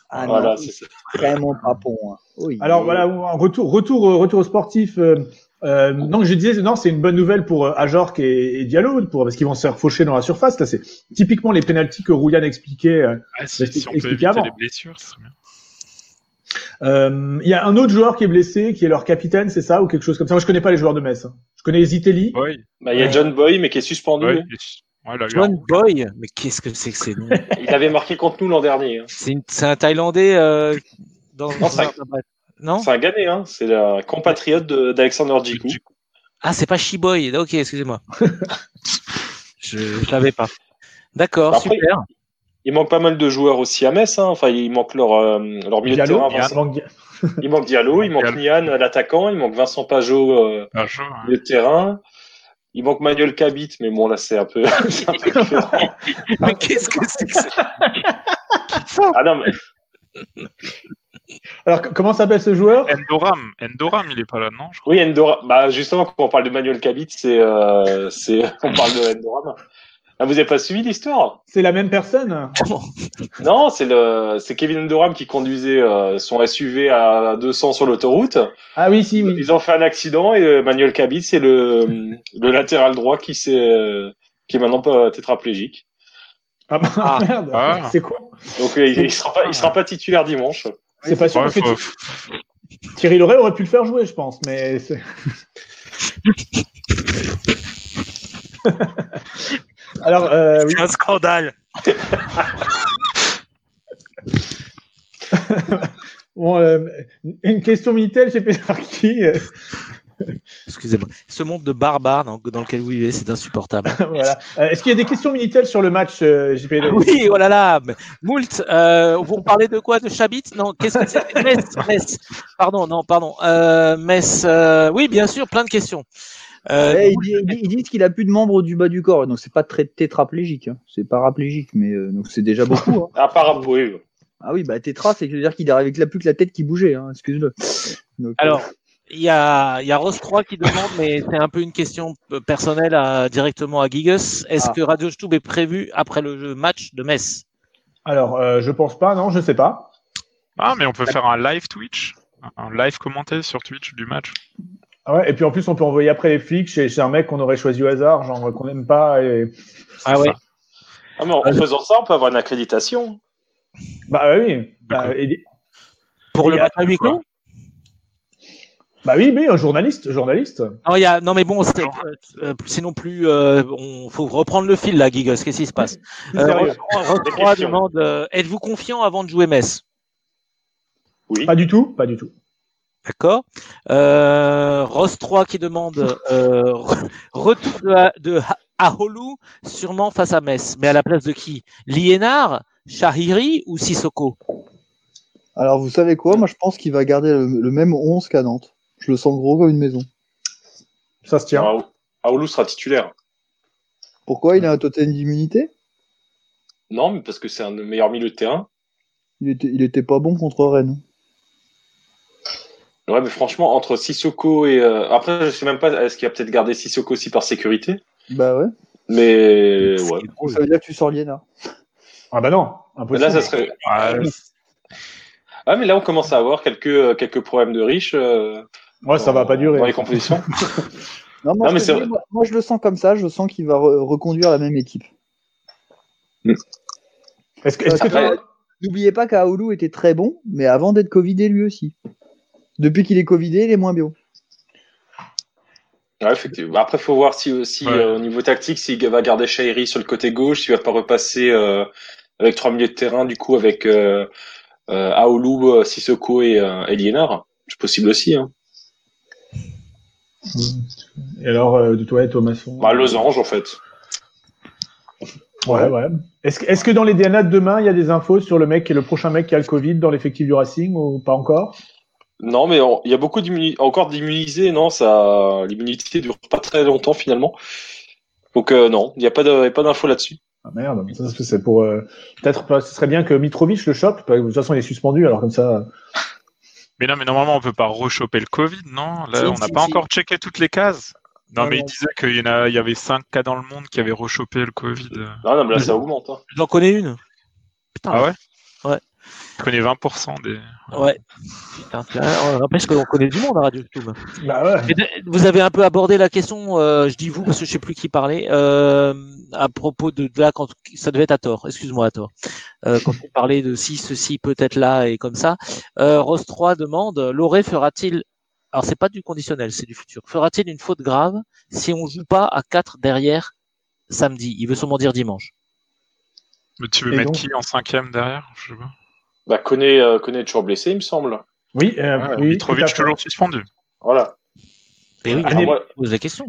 Ah Voilà, non, c'est vraiment pas bon. hein. Oui. Alors voilà, un retour, retour, retour au sportif. Euh, euh, non, je disais, non, c'est une bonne nouvelle pour euh, Ajorc et, et Diallo, pour, parce qu'ils vont se faire faucher dans la surface. Là, c'est typiquement les pénalties que Roulian expliquait. euh, Ah, si, si on peut éviter avant. les blessures, c'est bien. Euh, Il y a un autre joueur qui est blessé, qui est leur capitaine, c'est ça, ou quelque chose comme ça? Moi, je connais pas les joueurs de Metz. hein. Je connais Zitelli. Oui, Bah, il y a John Boy, mais qui est suspendu. oui. Ouais, là, John Boy, mais qu'est-ce que c'est que c'est Il avait marqué contre nous l'an dernier. hein. C'est une- c'est un Thaïlandais euh, dans, Non, c'est- un- Non? C'est un Ghané, hein. C'est la compatriote de- d'Alexander Djikou. Ah, c'est pas Shiboy. Ok, excusez-moi. je je savais pas. D'accord, Après, super. Il manque pas mal de joueurs aussi à Metz. Hein. Enfin, il manque leur, euh, leur milieu Diallo. de terrain. il Vincent. manque Dia- Il manque Diallo, il manque. Nian, l'attaquant, il manque Vincent Pajot, euh, jeu, hein. milieu de terrain. Il manque Manuel Cabit, mais bon, là, c'est un peu. un. Mais qu'est-ce que c'est que ça? Ah non, mais Alors, comment s'appelle ce joueur? Endoram, Endoram, il est pas là, non je crois. oui, Endora. Bah, justement, quand on parle de Manuel Cabit, c'est, euh, c'est, on parle de Endoram. Ah, vous avez pas suivi l'histoire? C'est la même personne Non, c'est le, c'est Kevin Endoram qui conduisait euh, son SUV à 200 sur l'autoroute. Ah oui, si, oui. Ils ont fait un accident et euh, Manuel Cabit, c'est le, le latéral droit qui s'est, euh, qui est maintenant pas tétraplégique. Ah, bah, Ah. merde, Ah. c'est quoi? Donc euh, il, il sera pas, il sera pas titulaire dimanche. C'est pas sûr, que Thierry Loret aurait pu le faire jouer, je pense, mais c'est- Alors, euh, oui. C'est un scandale. Bon, euh, une question Minitel chez Pénarki. euh, Excusez-moi. Ce monde de barbares dans, dans lequel vous vivez, c'est insupportable. voilà. Euh, Est-ce qu'il y a des questions Minitel sur le match euh, JP Oui, oh là là. Moult, euh, vous parlez de quoi? De Chabit? Non, qu'est-ce que c'est? Metz, Metz. Pardon, non, pardon. Euh, Metz, euh, oui, bien sûr, plein de questions. Euh, Ouais, ils ils disent qu'il a plus de membres du bas du corps, donc c'est pas très tétraplégique, hein. c'est paraplégique, mais euh, donc c'est déjà beaucoup. hein. Part oui. Ah oui, bah tétra, c'est dire qu'il arrive avec la plus que la tête qui bougeait, hein, excuse-le. Euh, Alors, il y a, il y a Ross 3 qui demande, mais c'est un peu une question euh, personnelle à, directement à Gigas. Est-ce Ah. que Radio Stube est prévu après le jeu match de Metz? Alors, euh, je pense pas, non, je sais pas. Ah, mais on peut faire un live Twitch, un live commenté sur Twitch du match. Ah ouais, et puis en plus, on peut envoyer après les flics chez, chez un mec qu'on aurait choisi au hasard, genre qu'on n'aime pas. Et... Ah ouais. Ah, mais en, en faisant ça, on peut avoir une accréditation. Bah oui. Bah, et- Pour le match à huis clos bah oui, oui, un journaliste, journaliste. non, il y a, non, mais bon, c'est, euh, euh, sinon plus, euh, on faut reprendre le fil là, Gigas. Qu'est-ce qui se passe? Euh, sérieux. Ross 3 Ross Des 3 questions. demande euh, êtes-vous confiant avant de jouer Metz? Oui. Pas du tout, pas du tout. D'accord. Euh, Ross 3 qui demande euh, re- retour de, Aholu, sûrement face à Metz. Mais à la place de qui? Liénard, Shahiri ou Sissoko? Alors vous savez quoi, moi je pense qu'il va garder le, le même 11 qu'à Nantes. Je le sens gros comme une maison. Ça se tient. Ah, Aoulou sera titulaire. Pourquoi? Il a un totem d'immunité? Non, mais parce que c'est un meilleur milieu de terrain. il était, il était pas bon contre Rennes. Ouais, mais franchement, entre Sissoko et. euh, Après, je sais même pas, est-ce qu'il va peut-être garder Sissoko aussi par sécurité? Bah ouais. Mais ouais. Ça veut dire que tu sors Liénard. Ah bah non, impossible. là, ça serait. Ouais, Ah, mais là, on commence à avoir quelques, euh, quelques problèmes de riches. euh, Ouais, ça dans- va pas durer. Dans les compositions. Non, moi, Non, mais je dis, vrai. moi, moi, je le sens comme ça, je sens qu'il va re- reconduire la même équipe. Est-ce que, est-ce que Après- N'oubliez pas qu'Aoulou était très bon, mais avant d'être Covidé lui aussi. Depuis qu'il est Covidé, il est moins bien. Ouais, effectivement. Après, faut voir si aussi Ouais. euh, au niveau tactique, s'il va garder Shairi sur le côté gauche, s'il va pas repasser euh, avec trois milieux de terrain, du coup avec euh, euh, Aoulou, Sissoko et, euh, et Liénard. C'est possible aussi. Hein. Et alors, euh, de toi, Thomasson Bah, losange en fait. Ouais, ouais. Est-ce que, est-ce que dans les DNA de demain, il y a des infos sur le mec qui est le prochain mec qui a le Covid dans l'effectif du Racing ou pas encore? Non, mais il y a beaucoup encore d'immunisés. Non, ça, l'immunité dure pas très longtemps finalement. Donc euh, non, il n'y a pas de, il y a pas d'infos là-dessus. Ah merde, ça c'est pour euh, peut-être ce serait bien que Mitrovic le chope. De toute façon, il est suspendu, alors comme ça. Mais non, mais normalement, on peut pas rechoper le Covid, non? Là, Si, on n'a si, pas si. encore checké toutes les cases. Non, mais il disait qu'il y, en a- il y avait 5 cas dans le monde qui avaient rechopé le Covid. Non, non, mais là, ça augmente. hein. J'en connais une. Putain. Ah ouais? Ouais. Je connais 20% des. Ouais. Putain, tiens, on rappelle que l'on connaît du monde à Radio Stube. Bah ouais. Vous avez un peu abordé la question, euh, je dis vous parce que je sais plus qui parlait, euh, à propos de, de là quand ça devait être à tort, excuse-moi à tort. Euh, quand on parlait de si ceci peut être là et comme ça, euh, Rose 3 demande, Loré fera-t-il, alors c'est pas du conditionnel, c'est du futur, fera-t-il une faute grave si on joue pas à 4 derrière samedi? Il veut sûrement dire dimanche. Mais tu veux Et mettre donc qui en cinquième derrière? Je sais pas. Bah, Koné, euh, Koné est toujours blessé, il me semble. Oui, euh, Ouais, oui, Mitrovic toujours suspendu. Voilà. Et oui, Ah, je mais- moi- pose la question.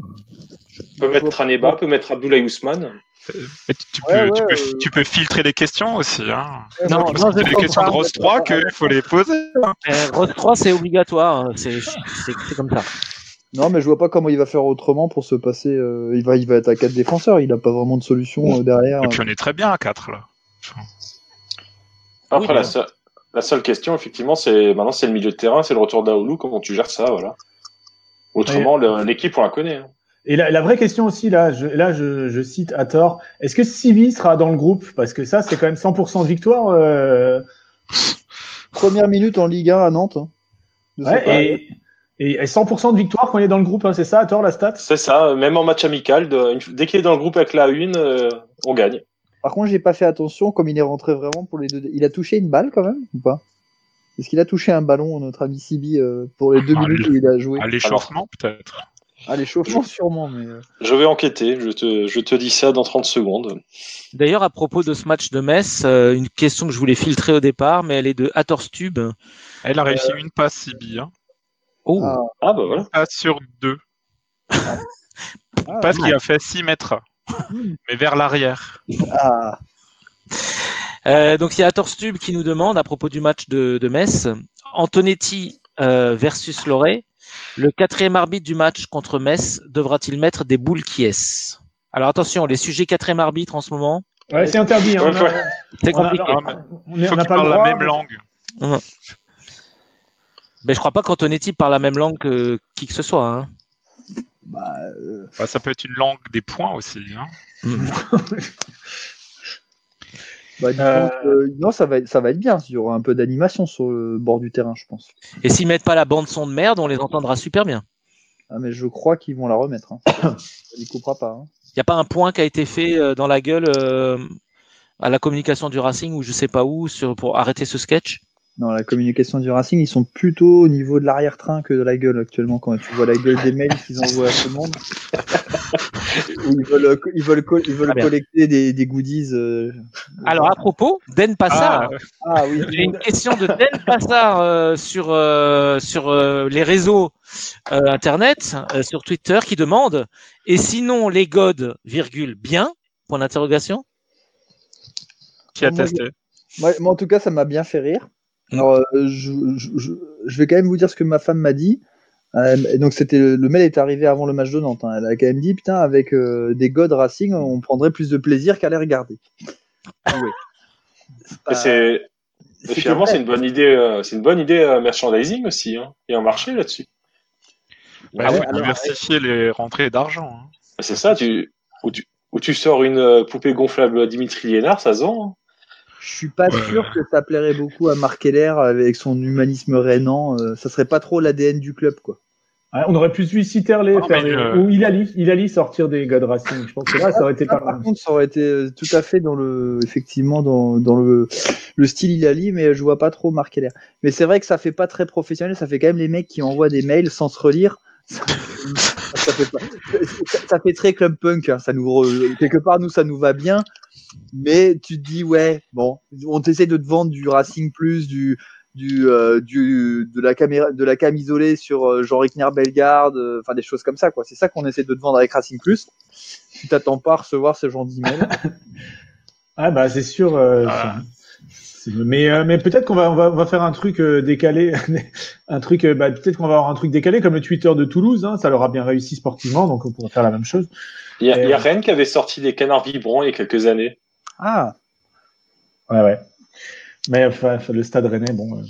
peut mettre Aneba, peut mettre Abdoulaye Ousmane. Mais tu, tu peux, Ouais, tu, peux, euh. tu peux filtrer les questions aussi. Hein. Non, non, que c'est je les pense questions pas. de Rose 3 qu'il faut les poser. hein. Euh, Rose 3 c'est obligatoire, hein, c'est c'est- c'est comme ça. Non, mais je vois pas comment il va faire autrement pour se passer. euh, il va, il va être à quatre défenseurs. Il a pas vraiment de solution euh, derrière. Et puis on est très bien à 4 là. Après, Oui, la, seule, la seule question, effectivement, c'est maintenant, c'est le milieu de terrain, c'est le retour d'Aoulou. Comment tu gères ça, voilà. Autrement, l'équipe, on la connaît. hein. Et la, la vraie question aussi, là, je, là, je, je cite à tort, est-ce que Sivi sera dans le groupe? Parce que ça, c'est quand même 100% de victoire. euh, Première minute en Ligue 1 à Nantes. hein. Ouais, et, et, et 100% de victoire quand il est dans le groupe, hein, c'est ça, à tort, la stat? C'est ça, même en match amical, de- une- dès qu'il est dans le groupe avec la une, euh, on gagne. Par contre, j'ai pas fait attention comme il est rentré vraiment pour les deux. Il a touché une balle quand même ou pas? Est-ce qu'il a touché un ballon, notre ami Sibi, euh, pour les deux Ah, minutes où il a joué? À l'échauffement peut-être. Ah, l'échauffement sûrement, mais. euh, Je vais enquêter, je te, je te dis ça dans 30 secondes. D'ailleurs, à propos de ce match de Metz, euh, une question que je voulais filtrer au départ, mais elle est de Hatorstube. Elle a réussi une passe Sibi. Hein. Oh, Ah, Ah, bah voilà. Une passe sur deux. ah, Passe qui a fait 6 mètres. Mais vers l'arrière. ah. Euh, donc il y a qui nous demande à propos du match de, de Metz, Antonetti euh, versus Loré, le quatrième arbitre du match contre Metz devra-t-il mettre des boules qui est Alors attention, les sujets quatrième arbitre en ce moment, Ouais, c'est interdit. Hein, Ouais, on a- ouais. c'est on a- compliqué. On faut pas le parlent la même mais- langue. Mais je crois pas qu'Antonetti parle la même langue que qui que ce soit. Hein. Bah, euh, Bah, ça peut être une langue des points aussi. Hein. bah, Euh. non, ça va, être- ça va être bien. Il y aura un peu d'animation sur le bord du terrain, je pense. Et s'ils mettent pas la bande son de merde, on les entendra super bien. Ah, mais je crois qu'ils vont la remettre. Hein. On n'y coupera pas. hein. Il n'y a pas un point qui a été fait euh, dans la gueule euh, à la communication du Racing ou je sais pas où sur pour arrêter ce sketch? Non, la communication du Racing, ils sont plutôt au niveau de l'arrière-train que de la gueule actuellement. Quand tu vois la gueule des mails qu'ils envoient à tout le monde, ils veulent, ils veulent, co- ils veulent bien. collecter des, des goodies. euh, Alors à propos, Den Passard, Ah, Ah oui. j'ai une question de Den Passard euh, sur euh, sur euh, les réseaux euh, internet, euh, sur Twitter, qui demande et sinon les gods virgule bien? Point d'interrogation. qui a Moi, testé Moi, moi, en tout cas, ça m'a bien fait rire. Mm. Alors, euh, je, je, je, je vais quand même vous dire ce que ma femme m'a dit. Euh, donc, c'était le mail est arrivé avant le match de Nantes. hein. Elle a quand même dit, putain, avec euh, des God Racing, on prendrait plus de plaisir qu'à les regarder. C'est, finalement, c'est une bonne idée, euh, c'est une bonne idée euh, merchandising aussi. Hein. Il y a un marché là-dessus. Bah, Ah faut ouais, alors, diversifier les rentrées d'argent. hein. C'est ça, tu, où tu, où tu sors une euh, poupée gonflable à Dimitri Liénard, ça se vend. Je suis pas Ouais. sûr que ça plairait beaucoup à Marc Keller avec son humanisme rénant. euh, ça serait pas trop l'ADN du club, quoi. Ouais, on aurait plus vu Citerley Ah, faire des- euh, ou Ilali, Ilali sortir des God Racing. Je pense que là, ça aurait été Là, pas par contre, ça aurait été euh, tout à fait dans le, effectivement, dans, dans le, le style Ilali, mais je vois pas trop Marc Keller. Mais c'est vrai que ça fait pas très professionnel, ça fait quand même les mecs qui envoient des mails sans se relire. Ça, ça fait, pas- ça- ça fait très club punk, hein. ça nous, re- quelque part, nous, ça nous va bien. Mais tu te dis, ouais, bon, on t'essaie de te vendre du Racing Plus, du, du, euh, du, de la caméra, de la cam isolée sur euh, Jean Rickner Bellegarde, euh, enfin des choses comme ça, quoi. C'est ça qu'on essaie de te vendre avec Racing Plus. Tu t'attends pas à recevoir ce genre d'email. Ah bah c'est sûr. euh, Ah. mais euh, mais peut-être qu'on va on va on va faire un truc euh, décalé, un truc euh, bah, peut-être qu'on va avoir un truc décalé comme le Twitter de Toulouse. Hein, ça leur a bien réussi sportivement, donc on pourrait faire la même chose. Il y a, il y a Euh, Rennes qui avait sorti des canards vibrants il y a quelques années. Ah, Ouais ouais. Mais enfin, le Stade Rennais, bon, euh,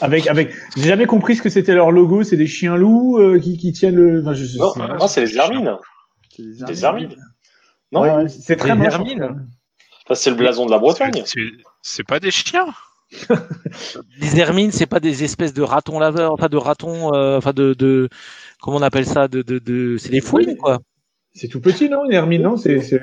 avec avec, j'ai jamais compris ce que c'était leur logo. C'est des chiens loups euh, qui, qui tiennent le. Enfin, je, je Non, c'est les Hermines. C'est des Les Hermines. Non, Ouais, ouais, c'est très. Hermines. C'est le blason de la Bretagne. C'est- C'est pas des chiens. Les hermines, c'est pas des espèces de ratons laveurs, enfin de ratons, euh, enfin de, de, comment on appelle ça, de, de, de... c'est des fouines quoi. C'est tout petit, non Une hermine, non C'est c'est-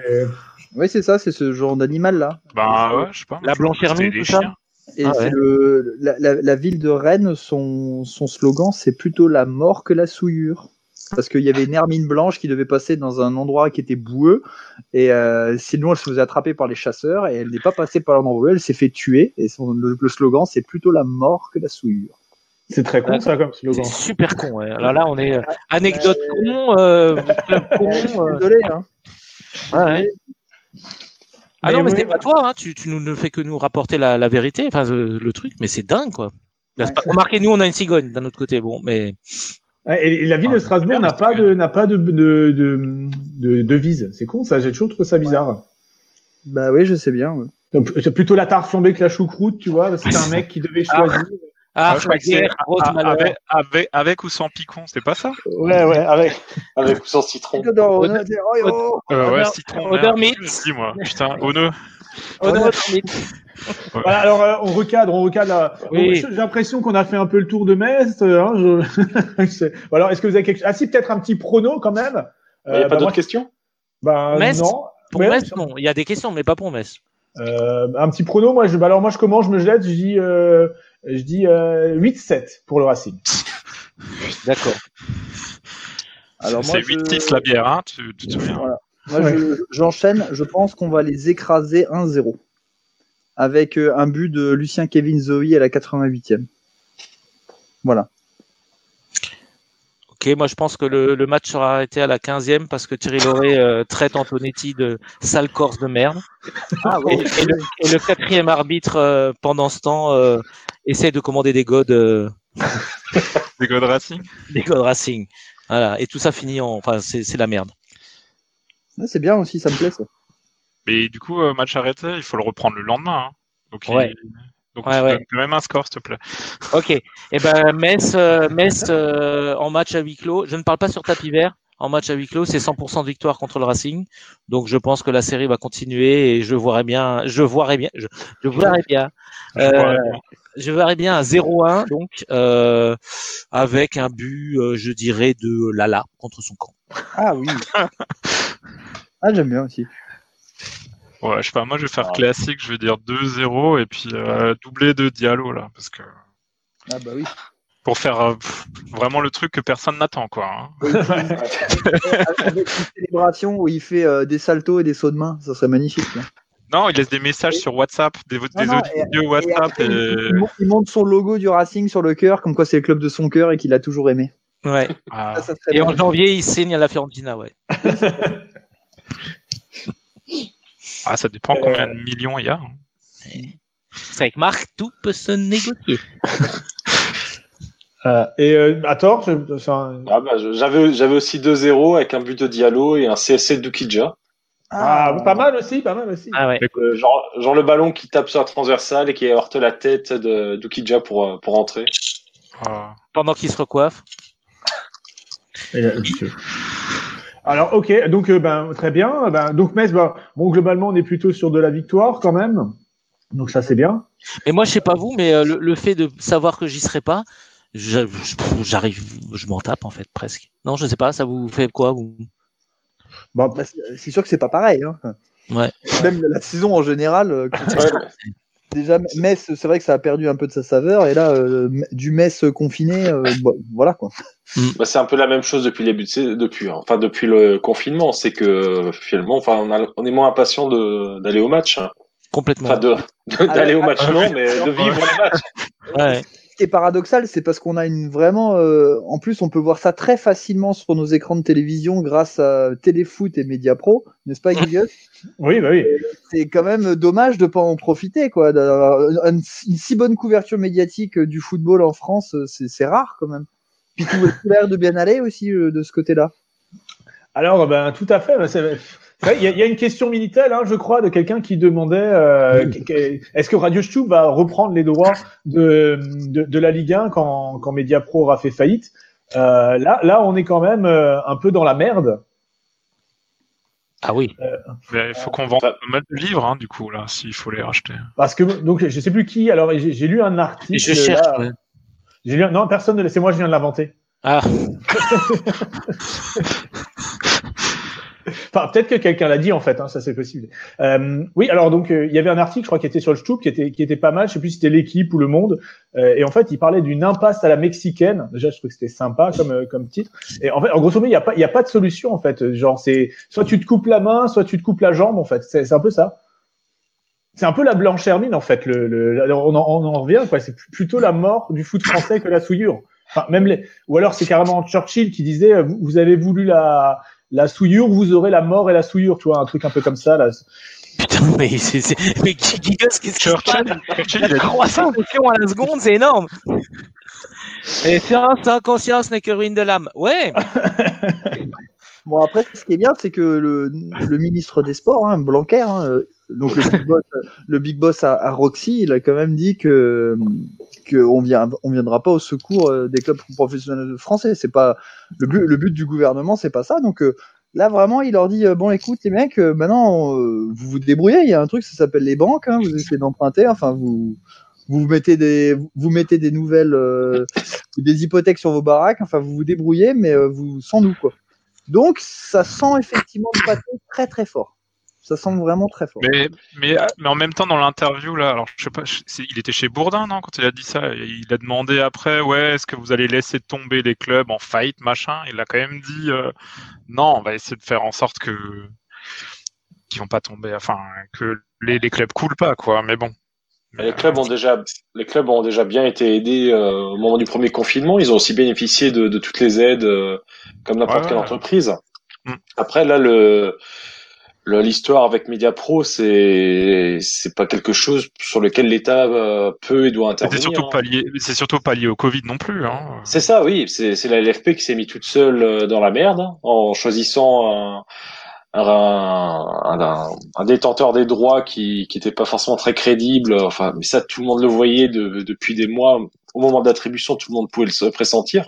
Oui, c'est ça, c'est ce genre d'animal là. Bah ouais, je sais pas. La blanche hermine, tout ça chiens. Et Ah c'est ouais. le, la, la, la ville de Rennes, son, son slogan, c'est plutôt la mort que la souillure. Parce qu'il y avait une hermine blanche qui devait passer dans un endroit qui était boueux, et euh, sinon elle se faisait attraper par les chasseurs, et elle n'est pas passée par l'endroit boueux, elle s'est fait tuer, et son, le, le slogan, c'est plutôt la mort que la souillure. C'est très con ça comme slogan. C'est super con. Ouais. Alors là, on est euh, anecdote con, euh, club con. Je suis euh, désolé, hein. ouais, ouais. Ah Mais non, mais oui. c'est pas toi, hein. tu, tu nous ne fais que nous rapporter la, la vérité, enfin le, le truc, mais c'est dingue quoi. Là, c'est pas- Remarquez, nous on a une cigogne d'un autre côté, bon, mais Et, la ville de Ah, Strasbourg n'a pas de n'a pas de de de, de devise. C'est con ça. J'ai toujours trouvé ça bizarre. Bah oui, je sais bien. ouais. C'est plutôt la tarte flambée que la choucroute, tu vois. C'était un mec qui devait Ah. choisir. ah, guerre, Ah, avec, avec, avec ou sans picon, c'est pas ça Ouais, ouais, avec. Avec ou sans citron. Oh, euh, Ouais, Odeur- citron. odeur merde, mythe. je dis, moi. Putain, Ono. Voilà, alors euh, on recadre, on recadre. là. Oui. Donc, J'ai l'impression qu'on a fait un peu le tour de Metz. euh, hein, je... Alors, est-ce que vous avez quelque chose Ah si, peut-être un petit prono quand même. Il n'y a Euh, pas bah, d'autres moi, questions bah, Metz non. Pour Metz, non, il y a des questions, mais pas pour Metz. Euh, un petit prono, moi, je, bah, alors moi je commence, je me jette, je dis, euh, je dis euh, 8-7 pour le Racing. D'accord. Alors C'est je- 8-6 la bière, hein, tu, tu te souviens Voilà. Moi, je- j'enchaîne. Je pense qu'on va les écraser 1-0. Avec euh, un but de Lucien Kevin Zoe à la 88e. Voilà. Ok, moi je pense que le, le match sera arrêté à la 15e parce que Thierry Lauré euh, traite Antonetti de sale corse de merde. Ah, Et, et le, et le quatrième arbitre, euh, pendant ce temps, euh, essaie de commander des godes, euh, Des God Racing des godes Racing. Voilà. Et tout ça finit en. Enfin, c'est la merde. Ouais, c'est bien aussi, ça me plaît ça. Mais du coup, euh, match arrêté, il faut le reprendre le lendemain. hein. Donc, Ouais. il... Donc, Ouais, même un score, s'il te plaît. Ok. Et ben Metz, euh, Metz euh, en match à huis clos. Je ne parle pas sur tapis vert. En match à huis clos, c'est 100% de victoire contre le Racing. Donc je pense que la série va continuer et je verrai bien, je verrai bien, je, je verrai bien, Je Euh, vois- je verrai bien un 0-1 donc euh, avec un but, euh, je dirais de Lala contre son camp. Ah oui. ah, j'aime bien aussi. Ouais, je sais pas, moi je vais faire Ah. classique, je vais dire 2-0 et puis euh, doublé de Diallo là, parce que Ah bah oui. pour faire euh, pff, vraiment le truc que personne n'attend quoi. hein. Avec une célébration où il fait euh, des saltos et des sauts de main, ça serait magnifique. là. Non, il laisse des messages sur WhatsApp, des, des non, audios Et WhatsApp après, et, il, il monte- il monte son logo du Racing sur le cœur, comme quoi c'est le club de son cœur et qu'il a toujours aimé. Ouais. Ah, Ça, ça serait Et bien. en janvier, il signe à la Fiorentina, ouais. ah, ça dépend combien de millions il y a. hein. C'est avec Marc, tout peut se négocier. Euh, et euh, à tort, Ah bah, j'avais aussi 2-0 avec un but de Diallo et un CSC de Dukidja. Ah, pas mal aussi, pas mal aussi. Ah ouais. Euh, genre, genre le ballon qui tape sur la transversale et qui heurte la tête de Dukidja pour, euh, pour entrer. Ah. Pendant qu'il se recoiffe. Là, Alors ok, donc euh, ben très bien. Ben, donc Metz, ben, bon globalement on est plutôt sur de la victoire quand même. Donc ça c'est bien. Mais moi, je sais pas vous, mais euh, le, le fait de savoir que j'y serai pas, je- je- j'arrive, je m'en tape en fait presque. Non, je sais pas, ça vous fait quoi vous? Bon, Bah, c'est c'est sûr que c'est pas pareil. Hein. Ouais. Même la saison en général, euh, déjà Metz, c'est vrai que ça a perdu un peu de sa saveur, et là, euh, du Metz confiné, euh, bon, voilà quoi. bah, c'est un peu la même chose depuis les buts, c'est- depuis, enfin depuis le confinement, c'est que finalement, enfin on, a- on est moins impatient de d'aller au match, hein. Complètement. enfin de- d'aller au match ah, non, mais de vivre le match. Ouais. Ce qui est paradoxal, c'est parce qu'on a une vraiment, euh, en plus, on peut voir ça très facilement sur nos écrans de télévision grâce à Téléfoot et Mediapro, n'est-ce pas, Guillaume oui, bah oui. C'est quand même dommage de pas en profiter, quoi. Une, une si bonne couverture médiatique euh, du football en France, euh, c'est rare quand même. Puis tout tout l'air de bien aller aussi euh, de ce côté-là. Alors, ben, tout à fait. Il y, a une question Minitel, hein, je crois, de quelqu'un qui demandait euh, est-ce que Radio Stube va reprendre les droits de, de, de, la Ligue 1 quand, quand Mediapro aura fait faillite? Euh, là, là, on est quand même euh, un peu dans la merde. Ah oui. il faut qu'on vende pas mal de livres, hein, du coup, là, s'il faut les racheter. Parce que, donc, je sais plus qui. Alors, j'ai lu un article. Je cherche. Lu, non, personne ne C'est moi, je viens de l'inventer. Ah. Enfin, peut-être que quelqu'un l'a dit en fait, hein, ça c'est possible. Euh, oui, alors donc euh, il y avait un article, je crois, qui était sur le Stoup, qui était qui était pas mal. Je sais plus si c'était l'équipe ou le Monde. Euh, et en fait, il parlait d'une impasse à la mexicaine. Déjà, je trouve que c'était sympa comme euh, comme titre. Et en fait, en grosso modo, il y a pas il y a pas de solution en fait. Genre, c'est soit tu te coupes la main, soit tu te coupes la jambe. En fait, c'est un peu ça. C'est un peu la blanche hermine en fait. Le, le on, en, on en revient quoi. C'est plutôt la mort du foot français que la souillure. Enfin, même les... ou alors c'est carrément Churchill qui disait vous avez voulu la la souillure, vous aurez la mort et la souillure, tu vois, un truc un peu comme ça là. Putain, mais c'est, c'est... mais qui qu'est-ce qui se passe? La croissance à la seconde, c'est énorme. Et faire sans conscience n'est que ruine de l'âme. Ouais. bon après, ce qui est bien, c'est que le, le ministre des Sports, hein, Blanquer, hein, donc le big boss, le big boss à, à, Roxy, il a quand même dit que qu'on vient, on viendra pas au secours euh, des clubs professionnels français. C'est pas le but, le but du gouvernement, c'est pas ça. Donc euh, là vraiment, il leur dit euh, bon, écoute les mecs, maintenant vous vous débrouillez. Il y a un truc, ça s'appelle les banques. Hein, vous essayez d'emprunter. Enfin vous vous mettez des vous mettez des nouvelles des hypothèques sur vos baraques. Enfin vous vous débrouillez, mais vous sans nous quoi. Donc ça sent effectivement le pâté très très fort ça semble vraiment très fort. Mais, mais, mais en même temps, dans l'interview, là, alors je sais pas, il était chez Bourdin, non, quand il a dit ça? Il a demandé après, ouais, est-ce que vous allez laisser tomber les clubs en fight, machin? Il a quand même dit, euh, non, on va essayer de faire en sorte que qu'ils vont pas tomber, enfin, que les, les clubs coulent pas, quoi. Mais bon. Les clubs ont déjà, les clubs ont déjà bien été aidés euh, au moment du premier confinement. Ils ont aussi bénéficié de, de toutes les aides, euh, comme n'importe quelle entreprise. Mm. Après, là, le L'histoire avec Mediapro, c'est c'est pas quelque chose sur lequel l'État euh, peut et doit intervenir. C'est surtout pas lié, c'est surtout pas lié au Covid non plus. Hein. C'est ça, oui. C'est c'est la LFP qui s'est mis toute seule euh, dans la merde hein, en choisissant un, un, un, un, détenteur des droits qui qui était pas forcément très crédible. Enfin, mais ça, tout le monde le voyait de, depuis des mois. Au moment d'attribution, tout le monde pouvait le pressentir.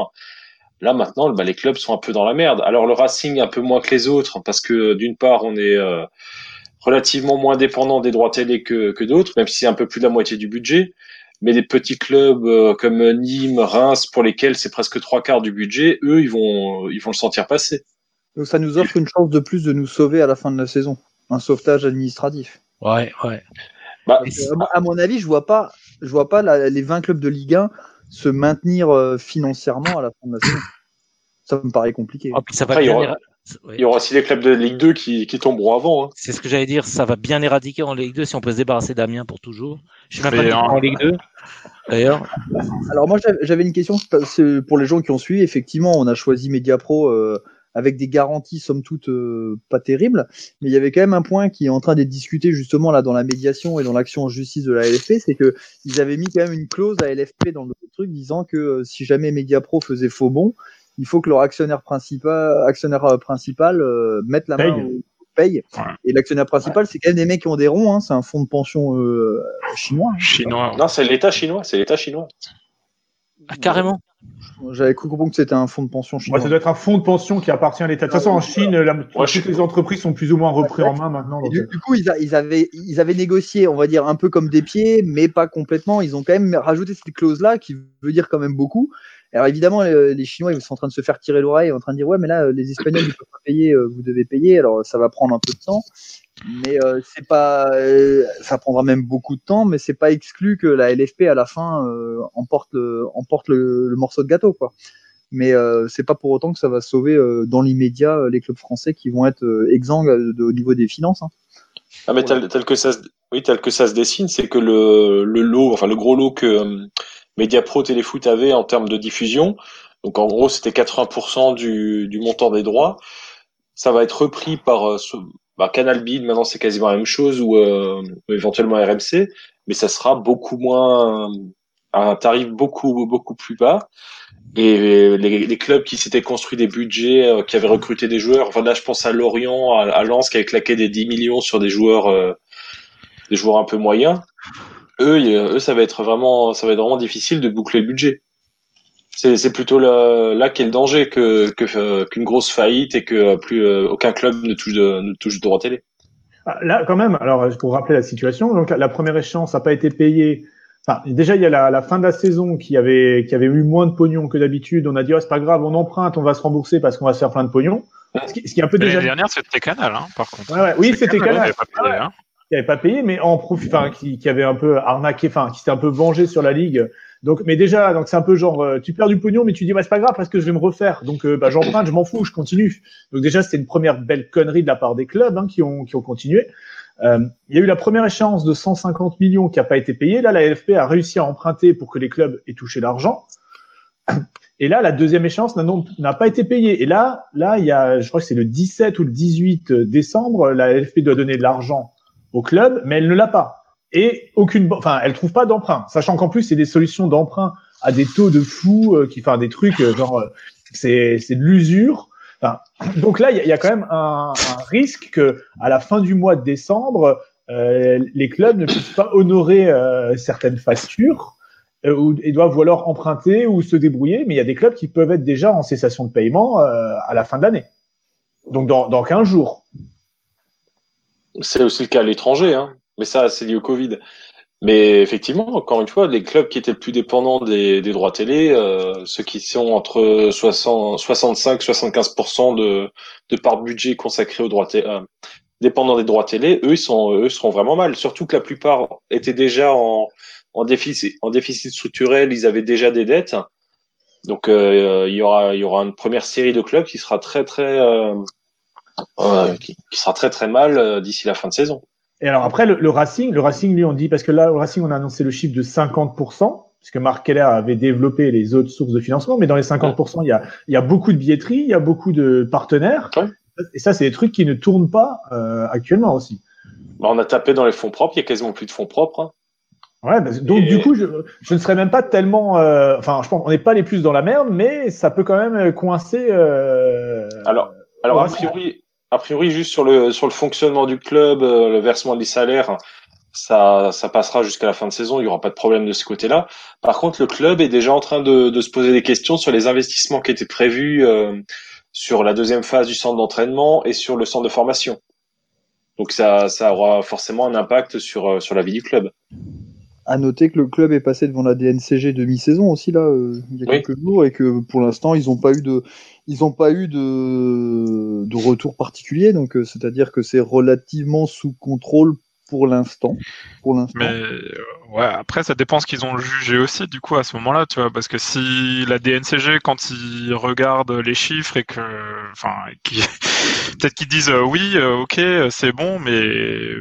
Là maintenant, bah, les clubs sont un peu dans la merde. Alors le Racing un peu moins que les autres parce que d'une part on est euh, relativement moins dépendant des droits télé que, que d'autres, même si c'est un peu plus de la moitié du budget. Mais des petits clubs euh, comme Nîmes, Reims, pour lesquels c'est presque trois quarts du budget, eux ils vont ils vont le sentir passer. Donc ça nous offre une chance de plus de nous sauver à la fin de la saison, un sauvetage administratif. Ouais, ouais. Bah, à mon avis, je vois pas, je vois pas les 20 clubs de Ligue 1 se maintenir euh, financièrement à la fin de la saison. Ça me paraît compliqué. Oh, ça va il, y aura, il, y aura, aussi les clubs de Ligue 2 qui, qui tomberont avant. Hein. C'est ce que j'allais dire, ça va bien éradiquer en Ligue 2 si on peut se débarrasser d'Amiens pour toujours. Je suis même pas en Ligue 2. D'ailleurs. Alors moi j'avais une question pour les gens qui ont suivi. Effectivement, on a choisi Mediapro euh, avec des garanties somme toute euh, pas terribles, mais il y avait quand même un point qui est en train d'être discuté justement là dans la médiation et dans l'action en justice de la LFP, c'est que ils avaient mis quand même une clause à LFP dans le truc disant que euh, si jamais Mediapro faisait faux bon, il faut que leur actionnaire principal, actionnaire euh, principal mette la main au paye. Et l'actionnaire principal, c'est quand même des mecs qui ont des ronds, hein, c'est un fonds de pension chinois. Hein. Chinois. Non, c'est l'État chinois, c'est l'État chinois. Ah, carrément. J'avais cru comprendre que c'était un fonds de pension chinois. Ouais, ça doit être un fonds de pension qui appartient à l'État. De toute façon, en Chine, la, toutes les entreprises sont plus ou moins reprises en main maintenant. du, euh. coup, ils, ils, avaient, ils avaient négocié, on va dire, un peu comme des pieds, mais pas complètement. Ils ont quand même rajouté cette clause-là qui veut dire quand même beaucoup. Alors évidemment, les, Chinois, ils sont en train de se faire tirer l'oreille, en train de dire ouais, mais là, les Espagnols, ils peuvent pas payer, euh, vous devez payer. Alors ça va prendre un peu de temps, mais euh, c'est pas, ça prendra même beaucoup de temps, mais c'est pas exclu que la LFP à la fin emporte le, emporte le, le, morceau de gâteau, quoi mais euh, c'est pas pour autant que ça va sauver euh, dans l'immédiat euh, les clubs français qui vont être euh, exsangues au niveau des finances. Hein. Ah mais tel, tel, que ça, se, oui, tel que ça se dessine, c'est que le, le lot, enfin le gros lot que Mediapro Téléfoot avait en termes de diffusion, donc en gros c'était 80% du, du montant des droits, ça va être repris par bah, Canal Bid, maintenant c'est quasiment la même chose, ou éventuellement RMC, mais ça sera beaucoup moins à un tarif beaucoup beaucoup plus bas Et les, clubs qui s'étaient construits des budgets, euh, qui avaient recruté des joueurs, enfin là je pense à Lorient, à, Lens qui avait claqué des 10 millions sur des joueurs, euh, des joueurs un peu moyens. Eux, eux, ça va être vraiment, ça va être vraiment difficile de boucler le budget. C'est plutôt là, là qu'est le danger que euh, qu'une grosse faillite et que plus aucun club ne touche de, ne touche de droit télé. Ah, là, quand même, alors pour rappeler la situation, donc la première échéance n'a pas été payée déjà, il y a la, la, fin de la saison qui avait, qui avait eu moins de pognon que d'habitude. On a dit, oh, c'est pas grave, on emprunte, on va se rembourser parce qu'on va se faire plein de pognon. Ce qui, ce qui est un peu déjà. L'année dernière, c'était Canal, hein, par contre. Ouais, ouais. Oui, c'était Canal. Canal. Hein. Qui n'avait pas payé, mais en profit, enfin, qui, qui avait un peu arnaqué, enfin, qui s'était un peu vengé sur la ligue. Donc, mais déjà, donc c'est un peu genre, euh, tu perds du pognon, mais tu dis, bah, c'est pas grave parce que je vais me refaire. Donc, euh, bah, j'emprunte, je m'en fous, je continue. Donc déjà, c'était une première belle connerie de la part des clubs hein, qui ont, qui ont continué. Euh, il y a eu la première échéance de 150 millions qui n'a pas été payée. Là, la LFP a réussi à emprunter pour que les clubs aient touché l'argent. Et là, la deuxième échéance n'a pas été payée. Et là, là, il y a, je crois que c'est le 17 ou le 18 décembre, la LFP doit donner de l'argent au club, mais elle ne l'a pas. Et aucune, enfin, elle trouve pas d'emprunt, sachant qu'en plus, c'est des solutions d'emprunt à des taux de fou, euh, qui, enfin, des trucs euh, genre, c'est, c'est de l'usure donc là, il y, a quand même un, un, risque que à la fin du mois de décembre, euh, les clubs ne puissent pas honorer euh, certaines factures euh, ou, et doivent ou alors emprunter ou se débrouiller. Mais il y a des clubs qui peuvent être déjà en cessation de paiement euh, à la fin de l'année. Donc dans, dans 15 jours. C'est aussi le cas à l'étranger, hein. Mais ça, c'est lié au Covid. Mais effectivement, encore une fois, les clubs qui étaient le plus dépendants des, des droits télé, euh, ceux qui sont entre 60, 65 75 de, de part budget consacré aux droits télé, euh, dépendants des droits télé, eux ils sont eux seront vraiment mal. Surtout que la plupart étaient déjà en, en déficit en déficit structurel, ils avaient déjà des dettes. Donc euh, il y aura il y aura une première série de clubs qui sera très très euh, euh, qui, qui, sera très très mal d'ici la fin de saison. Et alors après, le, Racing, le Racing, lui, on dit, parce que là, au Racing, on a annoncé le chiffre de 50%, puisque Marc Keller avait développé les autres sources de financement, mais dans les 50%, il y a, il y a beaucoup de billetterie, il y a beaucoup de partenaires. Et ça, c'est des trucs qui ne tournent pas euh, actuellement aussi. Bah, on a tapé dans les fonds propres, il y a quasiment plus de fonds propres. Hein. Ouais, bah, donc du coup, je, je, ne serais même pas tellement. Euh, enfin, je pense qu'on n'est pas les plus dans la merde, mais ça peut quand même coincer. Euh, alors, alors a priori, a priori, juste sur le, sur le fonctionnement du club, euh, le versement des salaires, ça, ça passera jusqu'à la fin de saison. Il n'y aura pas de problème de ce côté-là. Par contre, le club est déjà en train de, de se poser des questions sur les investissements qui étaient prévus euh, sur la deuxième phase du centre d'entraînement et sur le centre de formation. Donc ça, ça aura forcément un impact sur, euh, sur la vie du club. À noter que le club est passé devant la DNCG demi-saison aussi là il y a quelques jours et que pour l'instant ils n'ont pas eu de ils n'ont pas eu de, de retour particulier, donc euh, c'est-à-dire que c'est relativement sous contrôle pour l'instant. Pour l'instant. Mais euh, ouais, après ça dépend ce qu'ils ont jugé aussi du coup à ce moment-là, tu vois, parce que si la DNCG quand ils regardent les chiffres et que, enfin, peut-être qu'ils disent euh, oui, ok, c'est bon, mais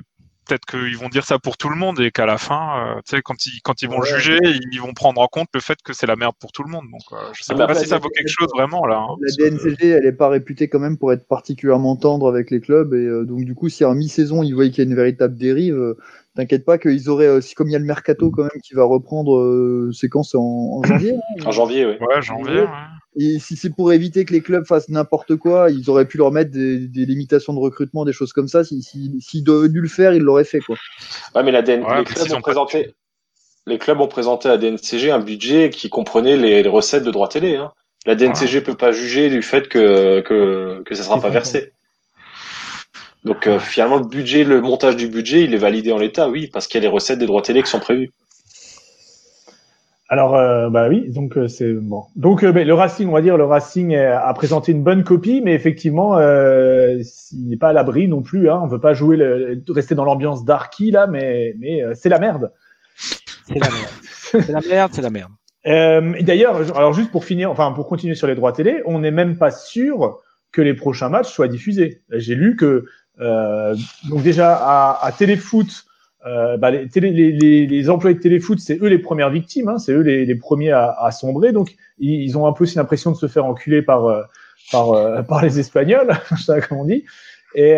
peut-être qu'ils vont dire ça pour tout le monde et qu'à la fin, euh, tu sais, quand ils quand ils vont juger, ils vont prendre en compte le fait que c'est la merde pour tout le monde. Donc, euh, je sais pas si ça vaut quelque chose vraiment là. Hein, la DNCG, elle est pas réputée quand même pour être particulièrement tendre avec les clubs et euh, donc du coup, si en mi-saison ils voient qu'il y a une véritable dérive, t'inquiète pas qu'ils auraient, si comme il y a le mercato quand même qui va reprendre séquence en, en janvier. Hein, en janvier, oui. Ouais, janvier. Ouais. Et si c'est pour éviter que les clubs fassent n'importe quoi, ils auraient pu leur mettre des, des, limitations de recrutement, des choses comme ça. S'ils si, si, devaient dû le faire, ils l'auraient fait. Quoi. Ouais, mais la DN... les, clubs ont présenté... les clubs ont présenté à DNCG un budget qui comprenait les, les recettes de droit télé. Hein. La DNCG peut pas juger du fait que, que, que ça sera pas versé. Donc euh, finalement, le budget, le montage du budget, il est validé en l'état, oui, parce qu'il y a les recettes des droits télé qui sont prévues. Alors, euh, bah oui, donc euh, c'est bon. Donc, euh, le Racing, on va dire, le Racing a présenté une bonne copie, mais effectivement, euh, il n'est pas à l'abri non plus. Hein, on veut pas jouer, le, rester dans l'ambiance d'Arky là, mais mais c'est la merde. C'est la merde. c'est la merde, c'est la merde. et d'ailleurs, alors juste pour finir, enfin pour continuer sur les droits télé, on n'est même pas sûr que les prochains matchs soient diffusés. J'ai lu que donc déjà à, à Téléfoot euh, bah, les, employés de téléfoot, c'est eux les premières victimes, hein, c'est eux les, premiers à, sombrer. Donc, ils, ont un peu aussi l'impression de se faire enculer par euh, par, euh, par les Espagnols, comme on dit. Et,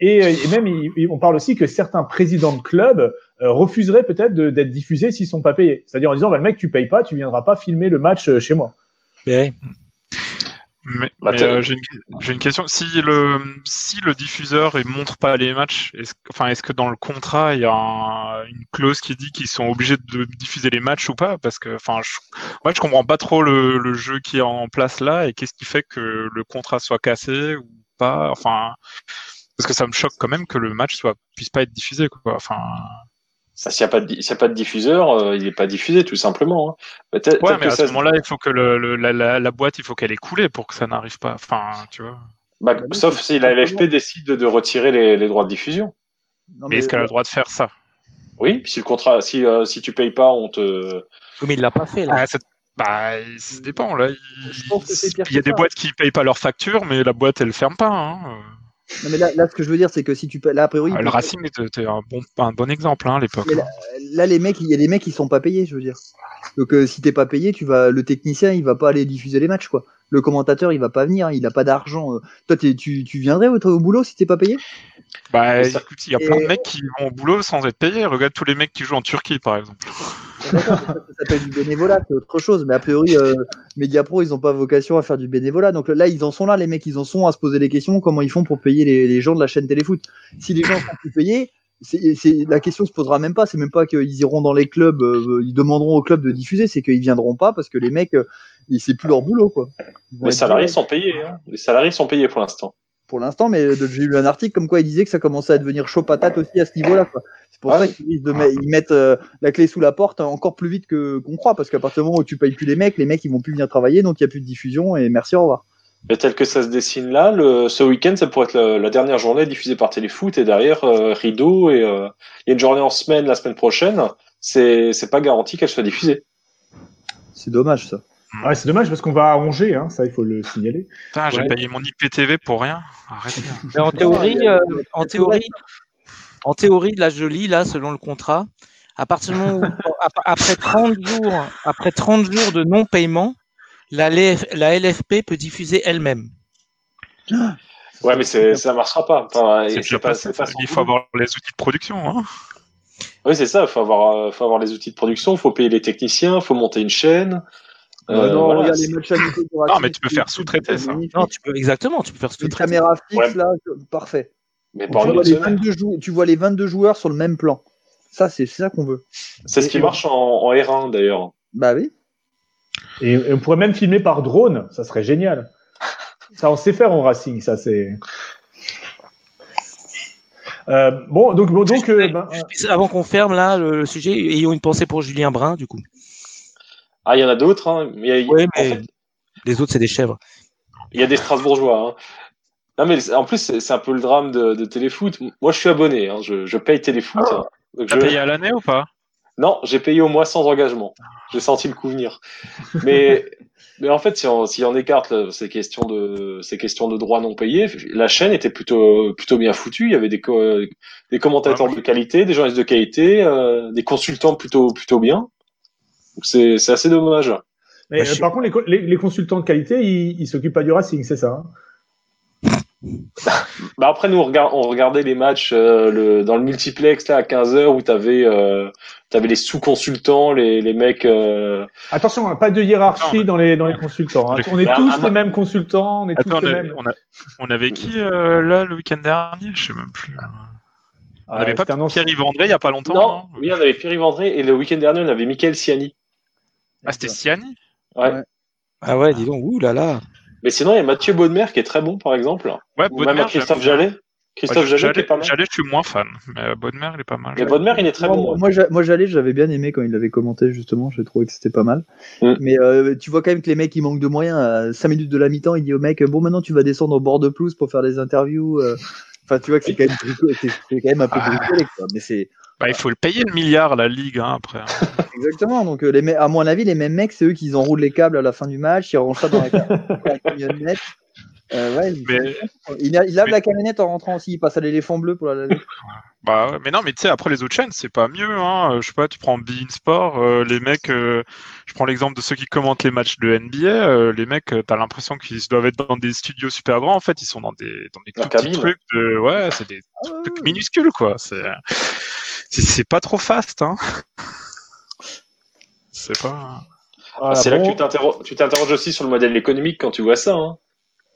et, et, même, on parle aussi que certains présidents de clubs refuseraient peut-être d'être diffusés s'ils sont pas payés. C'est-à-dire en disant, bah, le mec, tu payes pas, tu viendras pas filmer le match chez moi. Mais, Mais, Bah, mais, euh, j'ai une, j'ai une question. Si le, si le diffuseur il montre pas les matchs, est-ce, que- enfin, est-ce que dans le contrat il y a un- une clause qui dit qu'ils sont obligés de diffuser les matchs ou pas? Parce que, enfin, je, moi je comprends pas trop le, le jeu qui est en place là et qu'est-ce qui fait que le contrat soit cassé ou pas. Enfin, parce que ça me choque quand même que le match soit puisse pas être diffusé quoi. Enfin, S'il n'y a, pas de di- s'il y a pas de diffuseur, euh, il n'est pas diffusé, tout simplement. hein. Ouais, mais à ça ce moment-là il faut que le, le- la, la, la boîte il faut qu'elle ait coulé pour que ça n'arrive pas. Enfin, tu vois. bah, sauf si la LFP décide de, retirer les, les droits de diffusion. Non, Mais est-ce qu'elle a le droit de faire ça? Oui, si le contrat, si, euh, si tu payes pas, on te. oui, mais il l'a pas fait là. Ah, ça, bah, ça dépend. Là, il, Je pense que c'est pire il y a des ça. boîtes qui payent pas leurs factures, mais la boîte elle ferme pas. Hein. Non, mais là, là, ce que je veux dire, c'est que si tu peux, là, a priori, Ah, le Racing était un bon, un bon exemple hein, à l'époque. Là, les mecs, il y a des mecs qui sont pas payés, je veux dire. Donc, euh, si t'es pas payé, tu vas, le technicien, il va pas aller diffuser les matchs, quoi. Le commentateur, il va pas venir, il a pas d'argent. euh. Toi, t'es- tu, tu viendrais au, au boulot si t'es pas payé? Bah, écoute, il y a plein de mecs qui vont au boulot sans être payés. Regarde tous les mecs qui jouent en Turquie, par exemple. Ça, s'appelle du bénévolat, c'est autre chose. Mais a priori, euh, Mediapro, ils ont pas vocation à faire du bénévolat. Donc là, ils en sont là, les mecs, ils en sont à se poser des questions comment ils font pour payer les, les gens de la chaîne Téléfoot. Si les gens sont plus payés, c'est, c'est, la question se posera même pas. C'est même pas qu'ils iront dans les clubs, euh, ils demanderont au club de diffuser, c'est qu'ils viendront pas parce que les mecs, euh, c'est plus leur boulot, quoi. Les salariés sont payés. Hein. Les salariés sont payés pour l'instant. Pour l'instant, mais de- j'ai lu un article comme quoi il disait que ça commençait à devenir chaud patate aussi à ce niveau-là. C'est pour Ah ça oui. qu'ils mettent euh, la clé sous la porte encore plus vite que qu'on croit, parce qu'à partir du moment où tu payes plus les mecs, les mecs ils vont plus venir travailler, donc il y a plus de diffusion et merci au revoir. Et tel que ça se dessine là, le, ce week-end, ça pourrait être la, la dernière journée diffusée par Téléfoot et derrière euh, rideau et euh, il y a une journée en semaine la semaine prochaine. C'est pas garanti qu'elle soit diffusée. C'est dommage ça. Ouais, c'est dommage parce qu'on va à Angers, hein, ça il faut le signaler. Putain, j'ai Ouais. payé mon IPTV pour rien. Arrêtez. Mais en théorie, euh, en théorie, en théorie, là je lis là selon le contrat, à partir du moment où ap- après 30 jours, après 30 jours de non-paiement, la, LF la LFP peut diffuser elle-même. Ouais, mais c'est ça marchera pas. Enfin, C'est pas, c'est pas Il faut boulot. avoir les outils de production. Hein. Oui, c'est ça. Il faut avoir, euh, faut avoir les outils de production, faut payer les techniciens, faut monter une chaîne. Euh, non, voilà, regarde c'est- les matchs amicaux Non, mais tu peux faire sous-traiter, ça. Non, tu peux exactement, tu peux faire Une sous-traiter. caméra fixe Ouais. là, parfait. mais Tu vois, les semaine. 22 jou- tu vois les 22 joueurs sur le même plan. Ça, c'est c'est ça qu'on veut. C'est ce qui marche en, en R1 d'ailleurs. Bah oui. Et, et on pourrait même filmer par drone, ça serait génial. Ça, on sait faire en Racing, ça c'est. Euh, bon, donc, bon, donc, euh, ben, Avant qu'on ferme là le, le sujet, ayons une pensée pour Julien Brun du coup. Ah, il y en a d'autres. Hein. mais a- en fait, les autres c'est des chèvres. Il y a des Strasbourgeois. Hein. Non, mais en plus, c'est un peu le drame de, de Téléfoot. Moi, je suis abonné. Hein. Je, je paye Téléfoot. hein. Donc, T'as je- payé à l'année ou pas? Non, j'ai payé au mois sans engagement. J'ai senti le coup venir. Mais, mais en fait, si on, si on écarte là, ces questions de ces questions de droits non payés, la chaîne était plutôt plutôt bien foutue. Il y avait des co- des commentateurs moi, de qualité, des journalistes de qualité, euh, des consultants plutôt plutôt bien. Donc c'est c'est assez dommage. mais, Bah, euh, par contre, les, les, les consultants de qualité, ils, ils s'occupent pas du Racing, c'est ça hein? Bah après nous on, regard- on regardait les matchs euh, le, dans le multiplex là à 15 heures où t'avais euh, t'avais les sous-consultants, les, les mecs. euh, Attention, hein, pas de hiérarchie dans les dans les consultants. hein. On est Bah, tous ah, les mêmes consultants, on est Attends, tous on, les avait, mêmes. on, a- on avait qui euh, là le week-end dernier? Je sais même plus. On Ah, avait pas Pierre-Yves André il y a pas longtemps Non, non oui on avait Pierre-Yves André et le week-end dernier on avait Michael Siani. Ah, c'était Siani Ouais. Ouais. Ah ouais, dis donc, ouh là là. Mais sinon il y a Mathieu Baudemer qui est très bon par exemple. Ouais, Ou même Christophe. Jallet. Christophe Ouais, Jallet qui est pas mal. Jallet, je suis moins fan, mais euh, Bodmer, il est pas mal. Mais Baudemer il est très moi, bon. moi, moi, j'allais, j'avais bien aimé quand il l'avait commenté, justement. J'ai trouvé que c'était pas mal. Mm. Mais euh, tu vois quand même que les mecs, ils manquent de moyens. À 5 minutes de la mi-temps, il dit au mec Bon, maintenant, tu vas descendre au bord de pelouse pour faire des interviews. euh. Enfin, tu vois que c'est quand même, quand un peu Ah. bricolé, quoi. Mais c'est Bah, il faut le payer le milliard, la Ligue, hein, après. exactement. Donc, euh, les me- à mon avis, les mêmes mecs, c'est eux qui enroulent les câbles à la fin du match, ils rangent ça dans la, camionnette. Euh, ouais, Mais, il, il lave la camionnette en rentrant aussi. Il passe à l'éléphant bleu pour la laver. bah, ouais, mais non, mais tu sais, après les autres chaînes, c'est pas mieux. Hein. Euh, Je sais pas, tu prends Bein Sport, euh, les mecs, euh, je prends l'exemple de ceux qui commentent les matchs de NBA, euh, les mecs, t'as l'impression qu'ils doivent être dans des studios super grands. En fait, ils sont dans des, dans des tout petits trucs. De, ouais, c'est des trucs minuscules, quoi. C'est, c'est, pas trop fast, hein. C'est pas. Voilà, c'est là que tu t'interro- tu t'interroges aussi sur le modèle économique quand tu vois ça. Hein.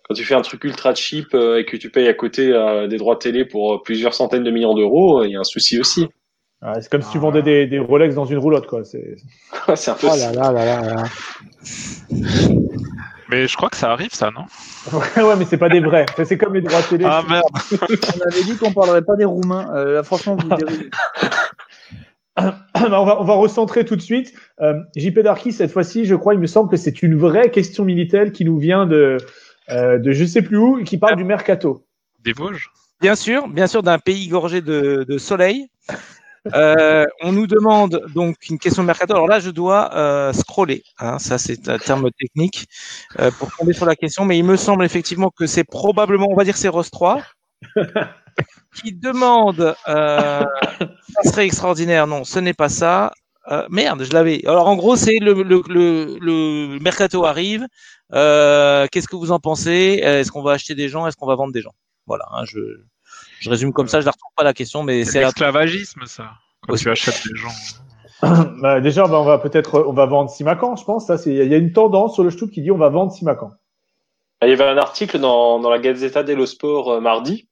Quand tu fais un truc ultra cheap euh, et que tu payes à côté euh, des droits télé pour euh, plusieurs centaines de millions d'euros, euh, il y a un souci aussi. Ouais, c'est comme si tu vendais des, des Rolex dans une roulotte, quoi. C'est... c'est un peu Oh là là là là là. Mais je crois que ça arrive, ça, non Ouais, ouais, mais c'est pas des vrais. C'est comme les droits télé. Ah merde On avait dit qu'on parlerait pas des Roumains. Euh, là, franchement, vous dérivez. On, va, on va recentrer tout de suite. Euh, JP Darky, cette fois-ci, je crois, il me semble que c'est une vraie question militaire qui nous vient de, euh, de je sais plus où, et qui parle du mercato. Des Vosges? Bien sûr, bien sûr, d'un pays gorgé de, de soleil. Euh, on nous demande donc une question de mercato. Alors là, je dois euh, scroller. Hein, ça, c'est un terme technique euh, pour tomber sur la question. Mais il me semble effectivement que c'est probablement, on va dire, c'est Rose 3 qui demande. Euh, ça serait extraordinaire. Non, ce n'est pas ça. Euh, merde, je l'avais. Alors en gros, c'est le, le, le, le mercato arrive. Euh, Qu'est-ce que vous en pensez? Est-ce qu'on va acheter des gens? Est-ce qu'on va vendre des gens? Voilà. hein, je, je résume comme ça. Je ne retrouve pas la question, mais C'est c'est la l'esclavagisme, ça. Quand tu achètes des gens. Bah, déjà, bah, on va peut-être, on va vendre Simacan, je pense. Ça, c'est, il y a une tendance sur le Stoup qui dit on va vendre Simacan. Il y avait un article dans, dans la Gazzetta dello Sport euh, mardi.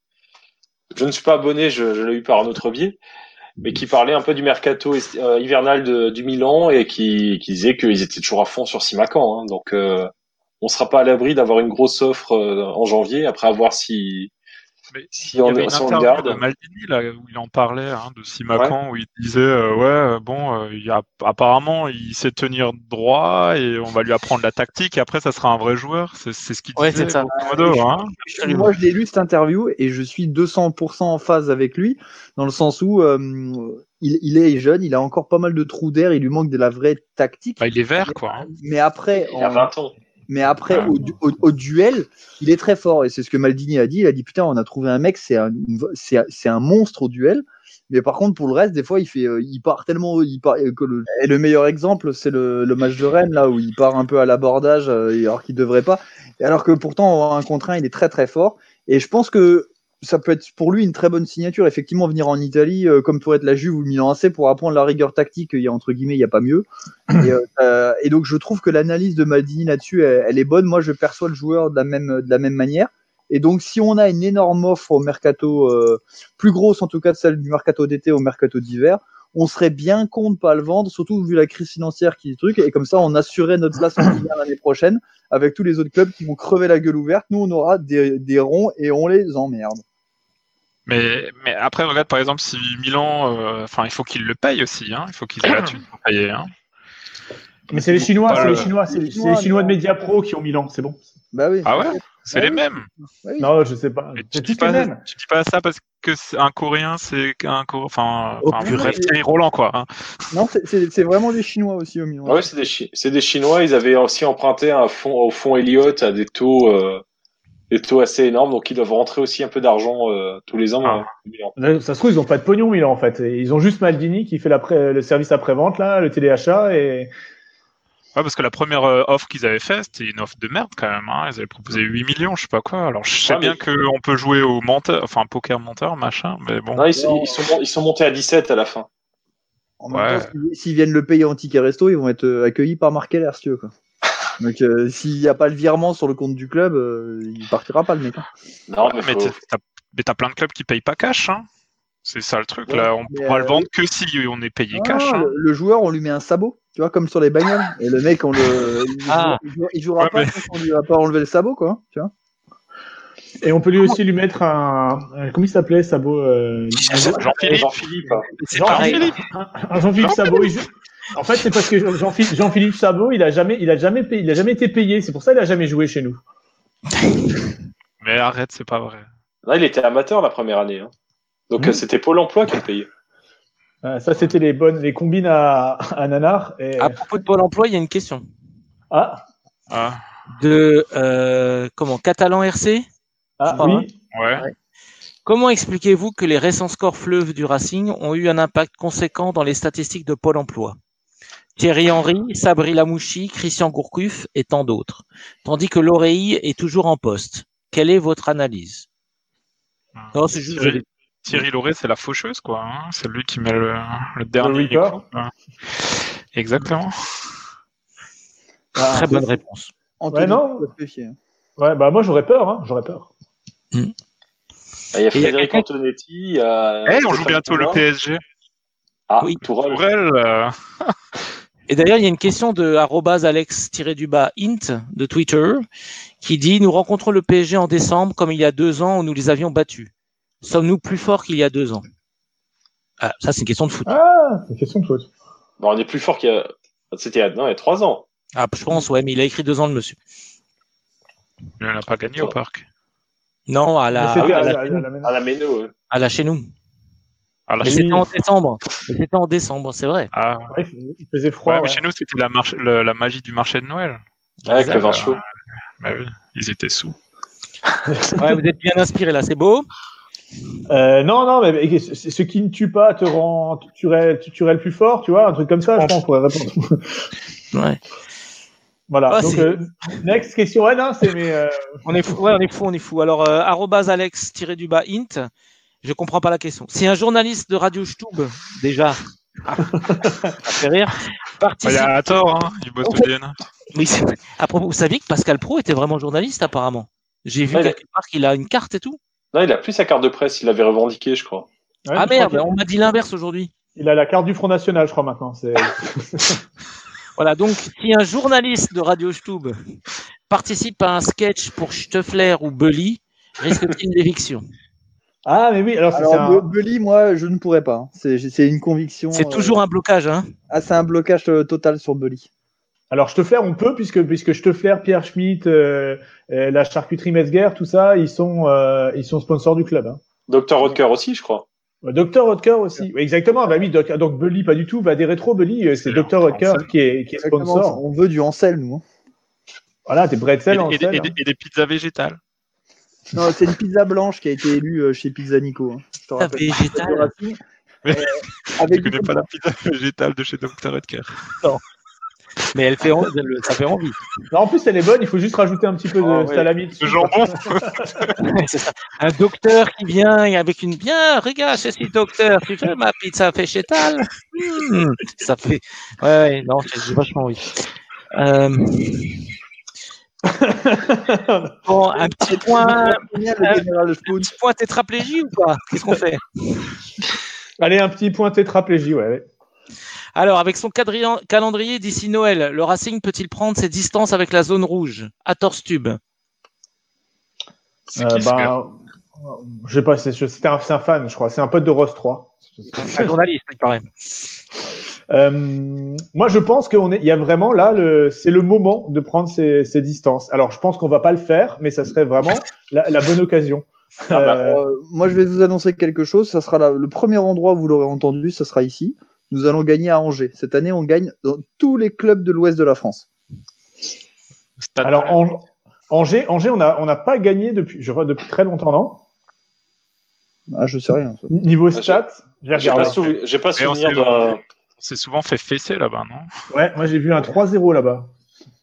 Je ne suis pas abonné, je, je l'ai eu par un autre biais, mais qui parlait un peu du mercato euh, hivernal de, du Milan et qui, qui disait qu'ils étaient toujours à fond sur Simacan. Hein. Donc, euh, on sera pas à l'abri d'avoir une grosse offre euh, en janvier, après à voir si, Mais si Il y on, avait une si on interview garde. de Maldini là, où il en parlait hein, de Simacan où il disait euh, ouais euh, bon euh, il y a, apparemment il sait tenir droit et on va lui apprendre la tactique et après ça sera un vrai joueur c'est c'est ce qu'il Ouais, disait c'est ça. modo, hein. Moi, je l'ai lu cette interview et je suis 200% en phase avec lui dans le sens où euh, il, il est jeune, il a encore pas mal de trous d'air, il lui manque de la vraie tactique. Bah, il est vert quoi hein. Mais après, Il a en- 20 ans. Mais après au, du- au- au duel, il est très fort et c'est ce que Maldini a dit. Il a dit putain, on a trouvé un mec, c'est un, un monstre au duel. Mais par contre, pour le reste, des fois, il fait, euh, il part tellement, il part. euh, Que le, et le meilleur exemple, c'est le, match de Rennes là où il part un peu à l'abordage euh, alors qu'il devrait pas. Alors que pourtant, en un contre un, il est très très fort. Et je pense que ça peut être pour lui une très bonne signature. Effectivement, venir en Italie, euh, comme pour être la Juve ou le Milan AC, pour apprendre la rigueur tactique, il y a entre guillemets, il y a pas mieux. Et, euh, euh, et donc, je trouve que l'analyse de Maldini là-dessus, elle, elle est bonne. Moi, je perçois le joueur de la même de la même manière. Et donc, si on a une énorme offre au mercato, euh, plus grosse en tout cas de celle du mercato d'été au mercato d'hiver, on serait bien con de pas le vendre, surtout vu la crise financière qui est truc. Et comme ça, on assurait notre place en Ligue 1 l'année prochaine avec tous les autres clubs qui vont crever la gueule ouverte. Nous, on aura des, des ronds et on les emmerde. Mais mais après regarde par exemple si Milan euh, enfin il faut qu'il le paye aussi hein il faut qu'ils aient la thune pour payer hein. Mais c'est les Chinois, c'est le- les Chinois, c'est les, c'est les Chinois de Mediapro qui ont Milan, c'est bon. Bah oui. ah ouais? C'est Ouais. les mêmes? Bah oui. Non, je sais pas. Tu C'est dis les pas mêmes. tu dis pas ça parce que c'est un coréen c'est un Cor- enfin enfin bref Thierry Roland quoi hein. Non, c'est- c'est c'est vraiment des Chinois aussi au Milan. Ouais, c'est des, Chi- c'est des Chinois. Ils avaient aussi emprunté un fonds, au fonds Elliott à des taux, euh, des taux assez énormes. Donc, ils doivent rentrer aussi un peu d'argent euh, tous les ans. Ah. euh, Ça se trouve, ils ont pas de pognon, Milan, en fait. Ils ont juste Maldini qui fait le service après-vente, là, le téléachat, et Ouais, parce que la première euh, offre qu'ils avaient faite, c'était une offre de merde quand même. Hein. Ils avaient proposé 8 millions, je sais pas quoi. Alors, je sais Ouais, bien mais- qu'on peut jouer au menteur, enfin, poker menteur, machin, mais bon. Non, ils, sont- ils sont, mon- ils sont montés à 17 à la fin. En même Ouais. temps, s'ils- viennent le payer en ticket resto, ils vont être accueillis par Marc Keller, si tu veux, quoi. Donc, euh, s'il n'y a pas le virement sur le compte du club, euh, il partira pas le mec. hein. Non, Ouais, mais mais faut- t'as- plein de clubs qui payent pas cash. Hein. C'est ça le truc. Ouais, là, on pourra euh, le vendre que si on est payé Ah, cash. hein. le, le joueur, on lui met un sabot, tu vois, comme sur les bagnoles. Et le mec, on le, il, Ah. il jouera, il jouera Ouais, pas mais- qu'on lui a pas enlevé le sabot, quoi. Tu vois. Et on peut lui aussi lui mettre un, un- comment il s'appelait, Sabot, euh, Jean-Philippe, Jean-Philippe. Jean-Philippe. un Jean-Philippe Sabot. il joue- En fait, c'est parce que Jean-Philippe Sabot, il a jamais, il a jamais payé, il a jamais été payé. C'est pour ça qu'il a jamais joué chez nous. Mais arrête, c'est pas vrai. Non, il était amateur la première année. hein. Donc, euh, c'était Pôle emploi qui le payait. Euh, ça, c'était les bonnes, les combines à, à Nanar. Et... À propos de Pôle emploi, il y a une question. Ah, Ah, De euh, comment Catalan RC ah, oui. ouais. Comment expliquez-vous que les récents scores fleuves du Racing ont eu un impact conséquent dans les statistiques de Pôle emploi? Thierry Henry, Sabri Lamouchi, Christian Gourcuff et tant d'autres. Tandis que l'oreille est toujours en poste. Quelle est votre analyse? Non, c'est juste. Thierry, Thierry Lauré, c'est la faucheuse, quoi. hein. C'est lui qui met le, le dernier coup. hein. Exactement. Ah, Très bonne réponse. Anthony, non. se méfier. Ouais, bah moi j'aurais peur, hein, j'aurais peur. Ah, Il y a Frédéric Antonetti. Eh, on joue bientôt le. PSG. Ah, Oui. Tourelle. Tourelle, euh, Et d'ailleurs, il y a une question de arrobase alex-du-bas int de Twitter qui dit Nous rencontrons le PSG en décembre comme il y a deux ans où nous les avions battus. Sommes-nous plus forts qu'il y a deux ans? Ah, Ça, c'est une question de foot. Ah, c'est une question de. Bon, on est plus fort qu'il y a. C'était il y a... Non, il y a trois ans. Ah, je pense, ouais, mais il a écrit deux ans, le monsieur. il n'a pas gagné au parc. Non, à la, à la, à la- à la- Méno. à la chez nous. Ah, là, Mais oui. C'était en décembre. C'était en décembre, c'est vrai. ah, Ouais, il faisait froid. ouais, mais chez nous, c'était la, marche- le- la magie du marché de Noël. Avec le vin chaud. Bah oui, ils étaient sous. Ouais, vous êtes bien inspiré là, c'est beau. Euh, non, non, mais, ce qui ne tue pas te rend, tu le plus fort, tu vois, un truc comme ça, je pense, on pourrait répondre. Ouais. voilà. Ah, Donc, euh, next question. Ouais, non, c'est, mais, euh, On est fou, ouais, on est fou, on est fou. Alors, euh, arrobase alex du bas int, je comprends pas la question. Si un journaliste de Radio Stube, déjà, ah, ça fait rire, Ah, Il participe. y a à tort, hein, il bosse au DNA. Oui, à propos, vous saviez que Pascal Pro était vraiment journaliste apparemment. J'ai vu Ouais, quelque part qu'il a une carte et tout. Non, il a plus sa carte de presse. Il l'avait revendiqué, je crois. ouais, ah je merde, on m'a dit l'inverse aujourd'hui. Il a la carte du Front National, je crois, maintenant. Voilà, donc si un journaliste de Radio Stube participe à un sketch pour Stuffler ou Bully, risque-t-il l'éviction ah, mais oui, alors, Alors, c'est un- Bu- Bully, moi, je ne pourrais pas. hein. C'est c'est une conviction. C'est euh, toujours un blocage, hein Ah, c'est un blocage euh, total sur Bully. alors, Steffler, on peut, puisque, puisque Steffler, Pierre Schmitt, euh, euh, la charcuterie Metzger, tout ça, ils sont, euh, ils sont sponsors du club, hein. Dr. Rodker aussi, je crois. Dr. Rodker aussi. Oui, exactement. Bah oui, doc- donc Bully, pas du tout. Bah, des rétros Bully, c'est Dr. Rodker qui est, qui est sponsor. On veut du Ansel, nous. hein. Voilà, des Et, bretzels et- hein. et des pizzas végétales. Non, c'est une pizza blanche qui a été élue euh, chez Pizza Nico. hein. Je rappelle. végétale. Mais- Euh, Je avec connais du pas la pizza végétale de chez Dr. Edgar. Mais elle fait, en- elle- ça fait envie. Non, en plus, elle est bonne. Il faut juste rajouter un petit peu de Ah ouais. salami. Le jambon. Un docteur qui vient avec une bien, regarde, ceci docteur, tu veux ma pizza végétale? Hmm, Ça fait, ouais, ouais, non, j'ai j'ai vachement envie. Euh... bon, un petit point, Génial, le général un petit point tétraplégie ou pas? Qu'est-ce qu'on fait? Allez, un petit point tétraplégie, ouais. ouais. Alors, avec son calendrier d'ici Noël, le Racing peut-il prendre ses distances avec la zone rouge? À Torstube Euh, gars bah, je sais pas, c'est un, fan, je crois. C'est un pote de Rose 3. Un journaliste, il paraît. Euh, moi, je pense qu'il y a vraiment là, le, c'est le moment de prendre ses, ses distances. Alors, je pense qu'on va pas le faire, mais ça serait vraiment la, la bonne occasion. Ah bah, Euh, Euh, moi, je vais vous annoncer quelque chose. Ça sera la- le premier endroit où vous l'aurez entendu. Ça sera ici. Nous allons gagner à Angers. Cette année, on gagne dans tous les clubs de l'ouest de la France. Stade alors. Ang- Angers, Angers, on n'a on pas gagné depuis, je vois, depuis très longtemps, non? Ah, je sais rien. ça. Niveau stats, j'ai pas, regardé. souvi- j'ai pas souvenir d'un. On s'est souvent fait fesser là-bas, non? Ouais, moi j'ai vu un 3-0 là-bas.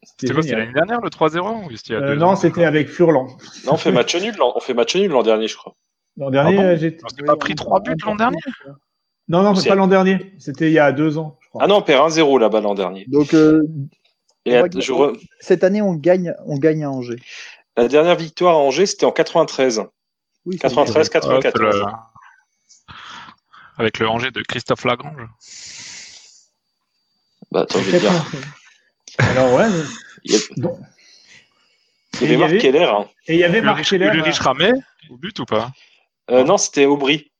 C'était quoi C'était l'année dernière le 3-0 ou c'était il y a Euh, deux non, c'était avec Furlan. Non, on fait match nul. l'an- On fait match nul l'an dernier, je crois. L'an dernier, Ah bon euh, j'ai. On s'est pas pris 3 buts l'an dernier Non, non, c'est pas l'an dernier. C'était il y a deux ans, je crois. Ah non, on perd 1-0 là-bas l'an dernier. Donc, euh, Et je cette année, on gagne, on gagne à Angers. la dernière victoire à Angers, c'était en 93. Oui, c'est 93, Ah, 94. c'est le- Avec le Angers de Christophe Lagrange. Bah, attends, je vais dire. Alors, ouais. mais- Il y, a- Bon. il y Et il avait y Marc avait- Keller. hein. Et il y avait Marc Ulrich Keller. Ulrich Ramet au but ou pas Euh, non, c'était Aubry.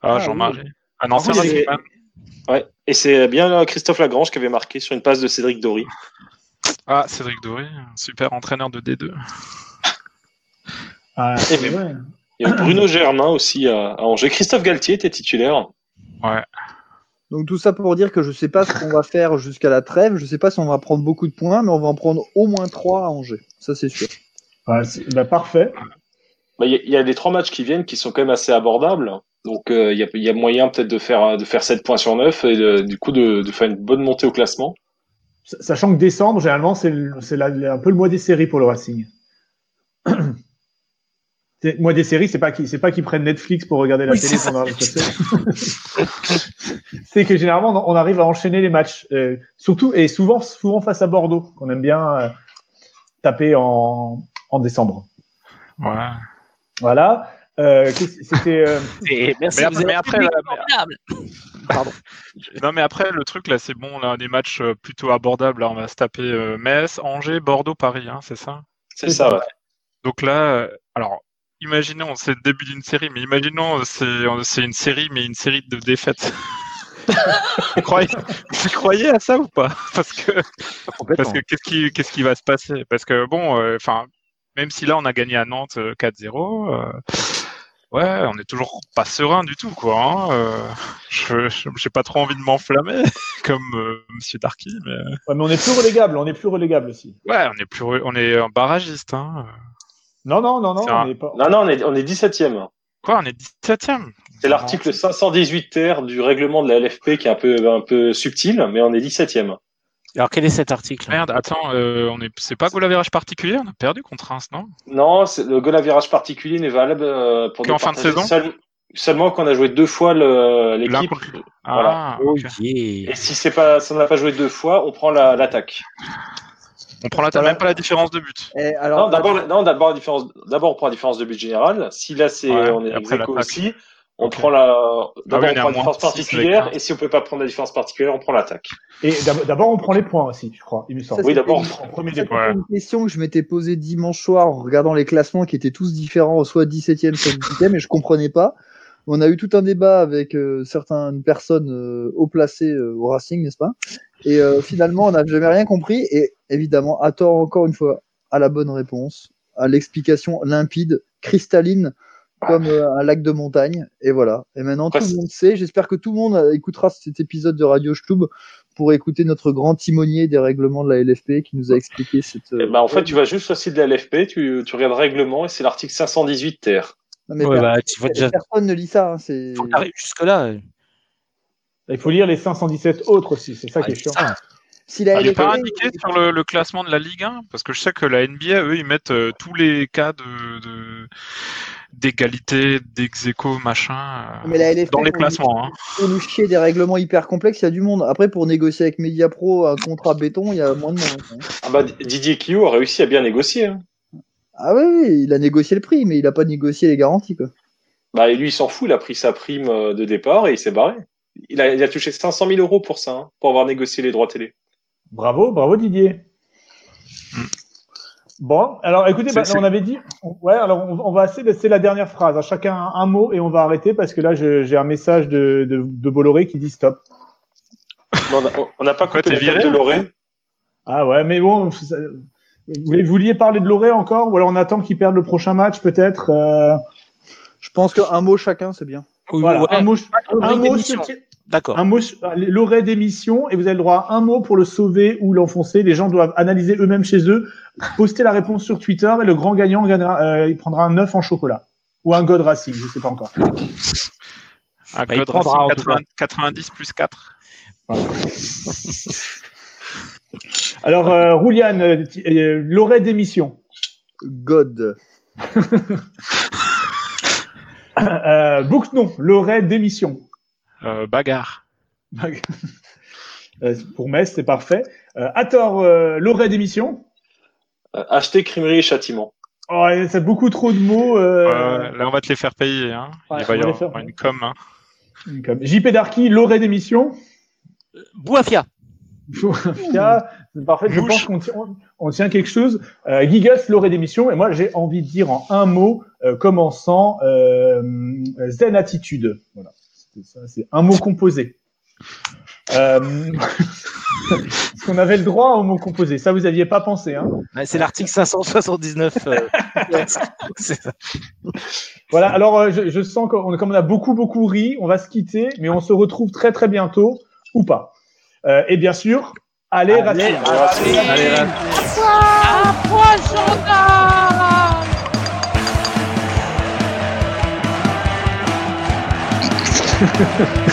Ah, Ah, Jean-Marie. Un ancien Par contre, il y Racingman. Ouais. Et c'est bien euh, Christophe Lagrange qui avait marqué sur une passe de Cédric Dory. Ah, Cédric Doré, un super entraîneur de D2. Ah, c'est vrai. Il y avait Bruno Germain aussi à, à Angers. Christophe Galtier était titulaire. Ouais. Donc tout ça pour dire que je sais pas ce qu'on va faire jusqu'à la trêve. Je sais pas si on va prendre beaucoup de points, mais on va en prendre au moins trois à Angers. Ça c'est sûr. Ah, c'est- bah, parfait. Bah, Il y, a- il y a les trois matchs qui viennent qui sont quand même assez abordables. Donc euh, il y, a, il y a moyen peut-être de faire de faire 7 points sur 9 et de- du coup de, de faire une bonne montée au classement. Sachant que décembre, généralement, c'est un peu le mois des séries pour le Racing. Moi, des séries, c'est pas qu'ils, c'est pas qu'ils prennent Netflix pour regarder la Oui, télé c'est pendant la C'est que généralement, on arrive à enchaîner les matchs, euh, surtout et souvent, souvent face à Bordeaux, qu'on aime bien euh, taper en, en décembre. Ouais. Voilà. Euh, c'était. euh, Mais après- mais après, là. Pardon. Non, mais après, le truc, là, c'est bon, on a des matchs euh, plutôt abordables. Là, on va se taper euh, Metz, Angers, Bordeaux, Paris, hein, c'est ça C'est ça, ouais. Donc là, euh, alors, imaginons, c'est le début d'une série, mais imaginons, euh, c'est euh, c'est une série, mais une série de défaites. vous, croyez, vous croyez à ça ou pas? Parce que parce que qu'est-ce qui qu'est-ce qui va se passer? Parce que bon, euh, enfin, même si là on a gagné à Nantes euh, 4-0, euh, ouais, on est toujours pas serein du tout, quoi. hein, euh, je je- j'ai pas trop envie de m'enflammer comme euh, Monsieur Darky, mais ouais, mais on est plus relégable, on est plus relégable aussi. ouais, on est plus on est un barragiste. Hein. Non, non, non, non, on un- est pas. Non, non, on est, on est 17e. Quoi, on est 17ème C'est l'article 518 ter du règlement de la LFP qui est un peu, un peu subtil, mais on est 17e. Alors quel est cet article? Merde, attends, euh, on est, c'est pas goal particulier, on a perdu contre Reims, non? Non, le goal à virage particulier n'est valable euh, pour Qu'en nous fin de saison? seul- seulement quand on a joué deux fois l'équipe. contre l'autre. Voilà. Ah. Ok. Et si c'est pas, si on n'a pas joué deux fois, on prend la- l'attaque. On prend la, Voilà. même pas la différence de but. Et Non, alors, d'abord, la- non, d'abord la différence. D'abord, on prend la différence de but générale. Si là, c'est, Ouais, on est ex aussi, on prend la. D'abord, oui, on on prend la différence particulière, et si on peut pas prendre la différence particulière, on prend l'attaque. Et d'ab- d'abord, on prend les points aussi, je crois. Il me semble. Ça, Oui, d'abord, une- En premier c'était Ouais. une question que je m'étais posée dimanche soir en regardant les classements qui étaient tous différents, soit 17e, soit 18e, et je comprenais pas. On a eu tout un débat avec euh, certaines personnes euh, haut placées euh, au Racing, n'est-ce pas? Et euh, finalement, on n'a jamais rien compris. Et évidemment, à tort encore une fois, à la bonne réponse, à l'explication limpide, cristalline, comme euh, un lac de montagne. Et voilà. Et maintenant, Après, tout le monde sait. J'espère que tout le monde euh, écoutera cet épisode de Radio Stub pour écouter notre grand timonier des règlements de la LFP qui nous a expliqué cette. Eh ben, en fait, tu vas juste sur le site de la LFP, tu, tu regardes règlement, et c'est l'article 518 ter. Non, mais Ouais, bah, tu vois déjà, personne ne lit ça. hein, c'est. faut jusque-là. Il faut lire les 517 autres aussi, c'est ça qui est chiant. ça. Si la Il n'est pas indiqué sur le, le classement de la Ligue 1 Parce que je sais que la NBA, eux, ils mettent euh, tous les cas de, de- d'égalité, d'ex machin, euh, Mais la LFP, dans les pour nous- classements. Hein. Pour nous chier des règlements hyper complexes, il y a du monde. Après, pour négocier avec Mediapro un contrat béton, il y a moins de monde. hein. Ah bah, Didier Quillot a réussi à bien négocier. hein. Ah oui, oui, il a négocié le prix, mais il a pas négocié les garanties. Quoi. Bah, et lui, il s'en fout, il a pris sa prime euh, de départ et il s'est barré. Il a, il a touché 500 000 euros pour ça, hein, pour avoir négocié les droits télé. Bravo, bravo Didier. Bon, alors écoutez, bah, on avait dit, ouais, alors on, on va c'est la dernière phrase, à chacun un, un mot et on va arrêter parce que là j'ai un message de, de, de Bolloré qui dit stop. On n'a pas Quoi, coupé tête viré de Lorraine. Ah ouais, mais bon, ça- vous, vouliez parler de Loré encore ou alors on attend qu'il perde le prochain match peut-être. euh, Je pense qu'un mot chacun, c'est bien. Oui, voilà, ouais, un mot, un mot, D'accord. un mot, Loré d'émission et vous avez le droit à un mot pour le sauver ou l'enfoncer. Les gens doivent analyser eux-mêmes chez eux, poster la réponse sur Twitter et le grand gagnant gagnera, euh, il prendra un œuf en chocolat ou un God Racing, je sais pas encore. Un Bah, il code prendra, Racing en tout cas. 80 90 plus 4. Alors, euh, Rouliane, euh, euh, Loré d'émission. God. Euh, Book non, Loré d'émission. Euh, bagarre. Euh, pour Metz, c'est parfait. Euh, à tort, euh, Loré d'émission. Euh, acheter crimerie et châtiment. Oh, c'est beaucoup trop de mots. Euh, Euh, là, on va te les faire payer. Hein. Ouais, Il va y on va les avoir faire, une com. Hein. JP Darky, Loré d'émission. Bouafia. C'est parfait. Je pense qu'on tient, on- tient quelque chose. Euh, Gigas, Loré d'émission. Et moi, j'ai envie de dire en un mot, euh, commençant, euh, Zen Attitude. Voilà. C'était ça, C'est un mot composé. Euh, Est-ce qu'on avait le droit au mot composé Ça, vous aviez pas pensé, hein Ouais, C'est l'article 579. euh. Voilà. Alors, euh, je, je sens qu'on comme on a beaucoup beaucoup ri, on va se quitter, mais on se retrouve très très bientôt ou pas. Euh, et bien sûr, allez, Racing. Allez.